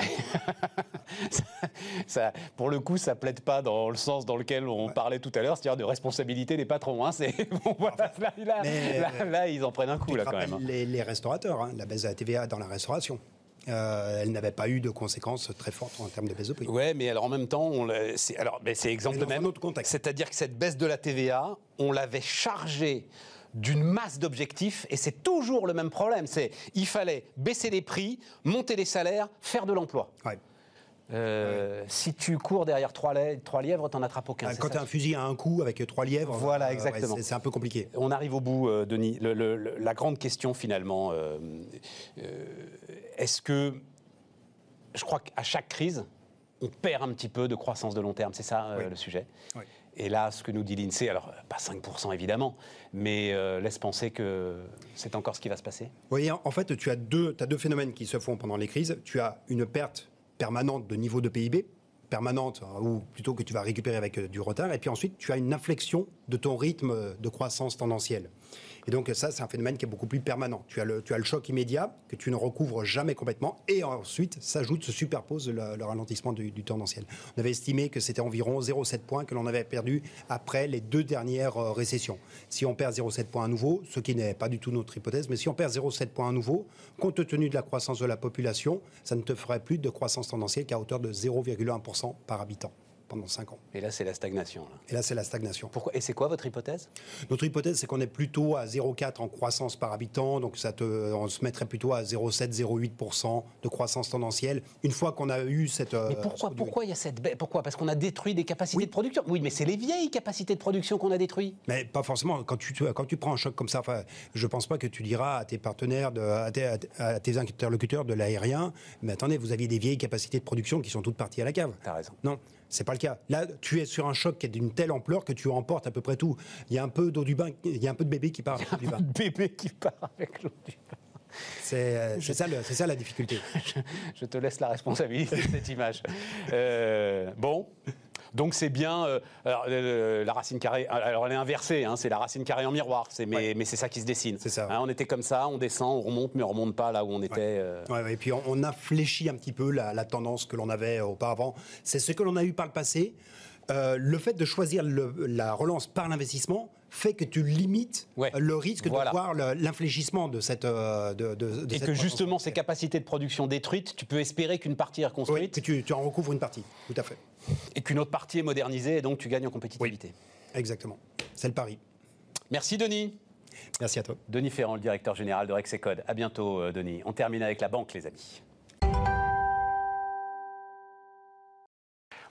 *laughs* ça, pour le coup, ça plaide pas dans le sens dans lequel on parlait tout à l'heure, c'est-à-dire de responsabilité des patrons. Hein, *laughs* bon, voilà, là, là, ils en prennent un coup là quand même. Hein. Les, restaurateurs, hein, la baisse de la TVA dans la restauration. Euh, elle n'avait pas eu de conséquences très fortes en termes de baisse de prix. Oui, mais alors en même temps, c'est alors, c'est exemple même. C'est-à-dire que cette baisse de la TVA, on l'avait chargée d'une masse d'objectifs et c'est toujours le même problème. C'est il fallait baisser les prix, monter les salaires, faire de l'emploi. Euh, si tu cours derrière trois, trois lièvres, t'en attrapes aucun. Quand tu as un fusil à un coup avec trois lièvres, voilà, euh, exactement. c'est un peu compliqué. On arrive au bout, euh, Denis. la grande question finalement, est-ce que je crois qu'à chaque crise, on perd un petit peu de croissance de long terme, c'est ça le sujet? Oui. Et là, ce que nous dit l'INSEE, alors pas 5% évidemment, mais euh, laisse penser que c'est encore ce qui va se passer Oui, en fait, tu as, deux, as deux phénomènes qui se font pendant les crises. Tu as une perte permanente de niveau de PIB, permanente, ou plutôt que tu vas récupérer avec euh, du retard, et puis ensuite, tu as une inflexion de ton rythme de croissance tendancielle. Et donc ça, c'est un phénomène qui est beaucoup plus permanent. Tu as le, choc immédiat que tu ne recouvres jamais complètement, et ensuite s'ajoute, se superpose le, ralentissement du, du, tendanciel. On avait estimé que c'était environ 0,7 points que l'on avait perdu après les deux dernières euh, récessions. Si on perd 0,7 points à nouveau, ce qui n'est pas du tout notre hypothèse, mais si on perd 0,7 points à nouveau, compte tenu de la croissance de la population, ça ne te ferait plus de croissance tendancielle qu'à hauteur de 0,1% par habitant pendant 5 ans. Et là, c'est la stagnation. Et là, c'est la stagnation. Pourquoi Et c'est quoi votre hypothèse? Notre hypothèse, c'est qu'on est plutôt à 0,4 en croissance par habitant, donc ça te, on se mettrait plutôt à 0,7-0,8% de croissance tendancielle. Une fois qu'on a eu cette... Euh, mais pourquoi, pourquoi il y a cette... Pourquoi? Parce qu'on a détruit des capacités de production Oui, mais c'est les vieilles capacités de production qu'on a détruites. Mais pas forcément. Quand tu, quand tu prends un choc comme ça, je ne pense pas que tu diras à tes partenaires, de, à, tes, à tes interlocuteurs de l'aérien, mais attendez, vous aviez des vieilles capacités de production qui sont toutes parties à la cave. T'as raison. Non. C'est pas le cas. Là, tu es sur un choc qui est d'une telle ampleur que tu emportes à peu près tout. Il y a un peu d'eau du bain, il y a un peu de bébé qui part avec l'eau du bain. bébé qui part avec l'eau du bain. C'est euh, ça, ça, la difficulté. *laughs* je, te laisse la responsabilité de cette image. Euh, bon, donc c'est bien. Euh, alors, la racine carrée, alors elle est inversée, hein, c'est la racine carrée en miroir, mais, mais c'est ça qui se dessine. C'est ça. Hein, on était comme ça, on descend, on remonte, mais on remonte pas là où on était. Euh. et puis on, a fléchi un petit peu la, tendance que l'on avait auparavant. C'est ce que l'on a eu par le passé. Euh, le fait de choisir la relance par l'investissement fait que tu limites le risque de voir l'infléchissement de cette. de, et que justement, ces capacités de production détruites, tu peux espérer qu'une partie est reconstruite. Oui, que tu, tu en recouvres une partie, tout à fait. Et qu'une autre partie est modernisée et donc tu gagnes en compétitivité. exactement. C'est le pari. Merci Denis. Merci à toi. Denis Ferrand, le directeur général de Rexecode. À bientôt euh, Denis. On termine avec la banque les amis.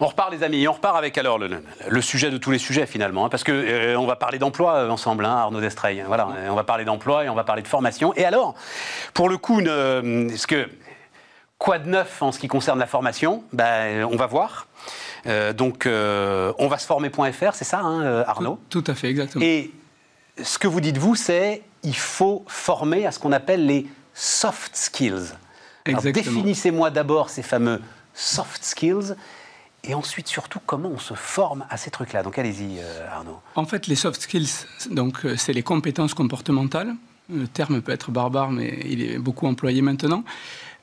On repart les amis, on repart avec alors le, sujet de tous les sujets finalement, hein, parce que euh, on va parler d'emploi euh, ensemble, hein, Arnaud Destrey. Voilà, on va parler d'emploi et on va parler de formation. Et alors, pour le coup, ce que quoi de neuf en ce qui concerne la formation? Ben, on va voir. Euh, donc, on va se former.fr, c'est ça, hein, Arnaud? Tout, à fait, exactement. Et ce que vous dites vous, c'est il faut former à ce qu'on appelle les soft skills. Définissez-moi d'abord ces fameux soft skills et ensuite, surtout, comment on se forme à ces trucs-là? Donc, allez-y, euh, Arnaud. En fait, les soft skills, donc, euh, c'est les compétences comportementales. Le terme peut être barbare, mais il est beaucoup employé maintenant.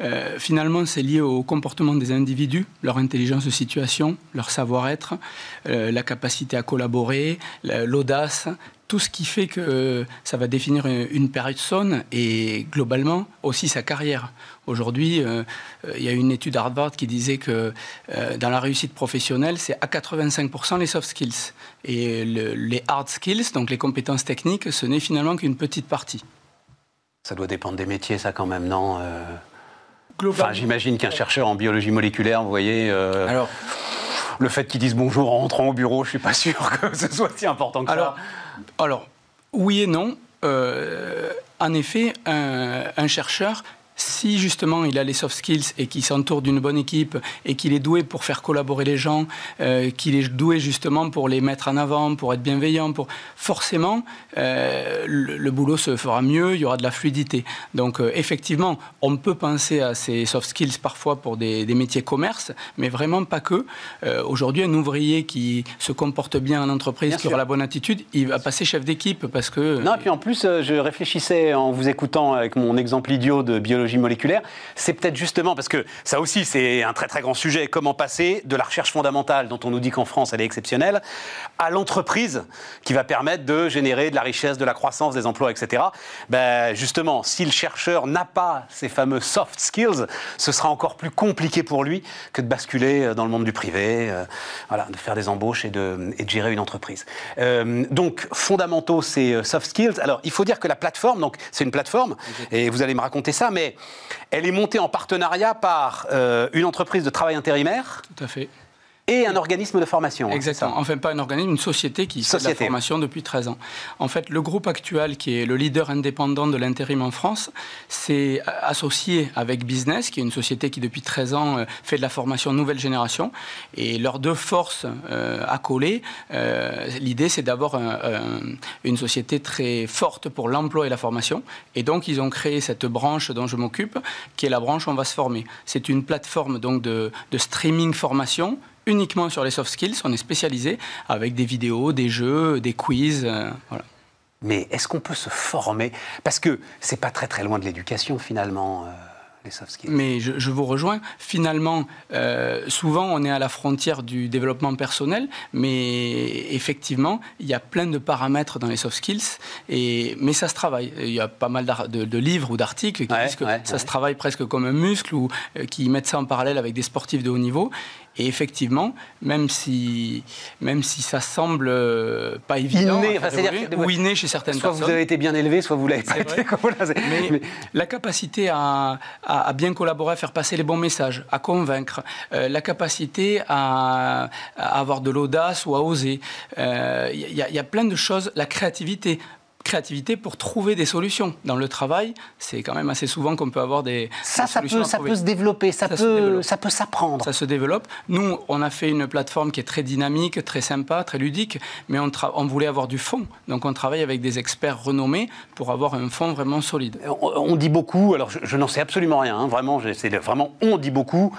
Euh, finalement, c'est lié au comportement des individus, leur intelligence de situation, leur savoir-être, la capacité à collaborer, l'audace, tout ce qui fait que ça va définir une personne et globalement aussi sa carrière. Aujourd'hui, euh, euh, il y a une étude Harvard qui disait que euh, dans la réussite professionnelle, c'est à 85% les soft skills. Et les hard skills, donc les compétences techniques, ce n'est finalement qu'une petite partie. Ça doit dépendre des métiers, ça quand même, non Enfin, j'imagine qu'un chercheur en biologie moléculaire, vous voyez. Alors, le fait qu'ils disent bonjour en rentrant au bureau, je suis pas sûr que ce soit si important que ça. Alors, oui et non. en effet, un chercheur si justement il a les soft skills et qu'il s'entoure d'une bonne équipe et qu'il est doué pour faire collaborer les gens, euh, qu'il est doué justement pour les mettre en avant, pour être bienveillant, pour forcément euh, le, boulot se fera mieux, il y aura de la fluidité. Donc euh, effectivement, on peut penser à ces soft skills parfois pour des, métiers commerce, mais vraiment pas que. Aujourd'hui, un ouvrier qui se comporte bien en entreprise, qui aura la bonne attitude, il va passer chef d'équipe parce que. Non, et puis en plus, je réfléchissais en vous écoutant avec mon exemple idiot de biologie moléculaire, c'est peut-être justement parce que ça aussi c'est un très très grand sujet, comment passer de la recherche fondamentale dont on nous dit qu'en France elle est exceptionnelle, à l'entreprise qui va permettre de générer de la richesse, de la croissance, des emplois, etc. Ben, justement, si le chercheur n'a pas ces fameux soft skills, ce sera encore plus compliqué pour lui que de basculer euh, dans le monde du privé, euh, voilà, de faire des embauches et de, et de gérer une entreprise. Euh, donc, fondamentaux, c'est soft skills. Alors, il faut dire que la plateforme, donc c'est une plateforme, et vous allez me raconter ça, mais elle est montée en partenariat par euh, une entreprise de travail intérimaire. Tout à fait et un organisme de formation. Hein, Exactement. Enfin, pas un organisme, une société qui fait de la formation depuis 13 ans. En fait, le groupe actuel, qui est le leader indépendant de l'intérim en France, s'est associé avec Business, qui est une société qui depuis 13 ans euh, fait de la formation nouvelle génération. Et leurs deux forces euh, accolées, euh, l'idée c'est d'avoir une société très forte pour l'emploi et la formation. Et donc, ils ont créé cette branche dont je m'occupe, qui est la branche On va se former. C'est une plateforme donc de, de streaming formation uniquement sur les soft skills. On est spécialisé avec des vidéos, des jeux, des quiz. Euh, Mais est-ce qu'on peut se former? Parce que c'est pas très très loin de l'éducation finalement. Euh, les soft skills. Mais je, vous rejoins. Finalement, euh, souvent, on est à la frontière du développement personnel, mais effectivement, il y a plein de paramètres dans les soft skills, et, mais ça se travaille. Il y a pas mal de, livres ou d'articles qui disent que ça se travaille presque comme un muscle ou qui mettent ça en parallèle avec des sportifs de haut niveau. Et effectivement, même si, même si ça semble euh, pas évident, inné, ou inné chez certaines soit personnes. Soit vous avez été bien élevé, soit vous l'avez pas été. *laughs* Mais, la capacité à, à, bien collaborer, à faire passer les bons messages, à convaincre, euh, la capacité à, avoir de l'audace ou à oser. Il euh, y, y, a plein de choses, la créativité créativité pour trouver des solutions. Dans le travail, c'est quand même assez souvent qu'on peut avoir des, ça, ça peut, ça peut se développer, ça, peut, ça peut s'apprendre. Ça se développe. Nous, on a fait une plateforme qui est très dynamique, très sympa, très ludique, mais on, on voulait avoir du fond. Donc on travaille avec des experts renommés pour avoir un fond vraiment solide. On, dit beaucoup, alors je, n'en sais absolument rien, hein, vraiment, c'est vraiment on dit beaucoup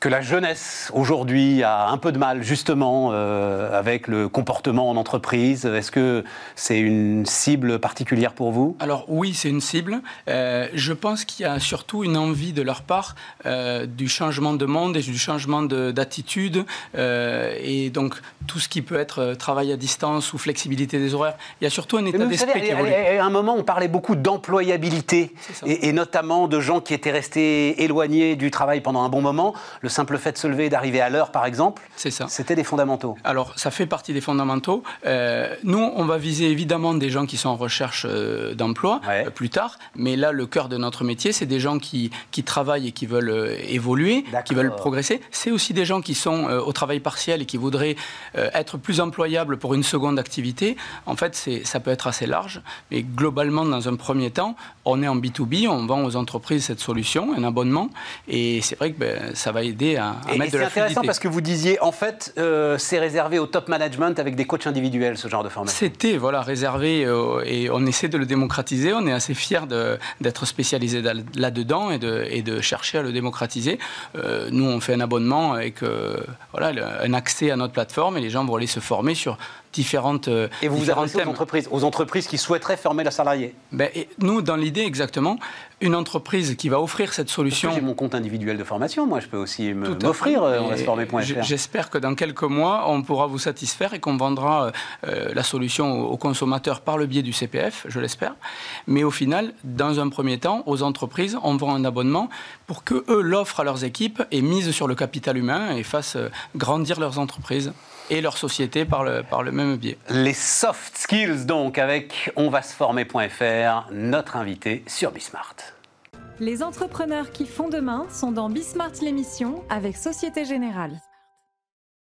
que la jeunesse aujourd'hui a un peu de mal justement euh, avec le comportement en entreprise Est-ce que c'est une cible particulière pour vous? Alors oui, c'est une cible. Euh, je pense qu'il y a surtout une envie de leur part euh, du changement de monde et du changement d'attitude. et donc tout ce qui peut être travail à distance ou flexibilité des horaires. Il y a surtout un état d'esprit qui évolue. À un moment, on parlait beaucoup d'employabilité et, et, notamment de gens qui étaient restés éloignés du travail pendant un bon moment le simple fait de se lever et d'arriver à l'heure, par exemple, c'était des fondamentaux. Alors, ça fait partie des fondamentaux. Euh, nous, on va viser évidemment des gens qui sont en recherche euh, d'emploi plus tard, mais là, le cœur de notre métier, c'est des gens qui, qui, travaillent et qui veulent évoluer, qui veulent progresser. C'est aussi des gens qui sont au travail partiel et qui voudraient être plus employables pour une seconde activité. En fait, ça peut être assez large, mais globalement, dans un premier temps, on est en B2B, on vend aux entreprises cette solution, un abonnement, et c'est vrai que ben, ça va aider à, mettre de la C'est intéressant parce que vous disiez, en fait, euh, c'est réservé au top management avec des coachs individuels, ce genre de formation. C'était voilà, réservé, euh, et on essaie de le démocratiser, on est assez fiers d'être spécialisé là-dedans et de, et de, chercher à le démocratiser. Euh, nous, on fait un abonnement avec voilà, un accès à notre plateforme, et les gens vont aller se former sur différentes. Euh, et vous vous adressez aux entreprises, aux entreprises qui souhaiteraient former la salariée ben, Nous, dans l'idée exactement, une entreprise qui va offrir cette solution. J'ai mon compte individuel de formation, moi je peux aussi m'offrir euh, J'espère que dans quelques mois, on pourra vous satisfaire et qu'on vendra euh, la solution aux consommateurs par le biais du CPF, je l'espère. Mais au final, dans un premier temps, aux entreprises, on vend un abonnement pour que eux l'offrent à leurs équipes et misent sur le capital humain et fassent grandir leurs entreprises et leur société par le, par le même biais. Les soft skills donc avec onvasformer.fr, notre invité sur Bismart. Les entrepreneurs qui font demain sont dans Bismart l'émission avec Société Générale.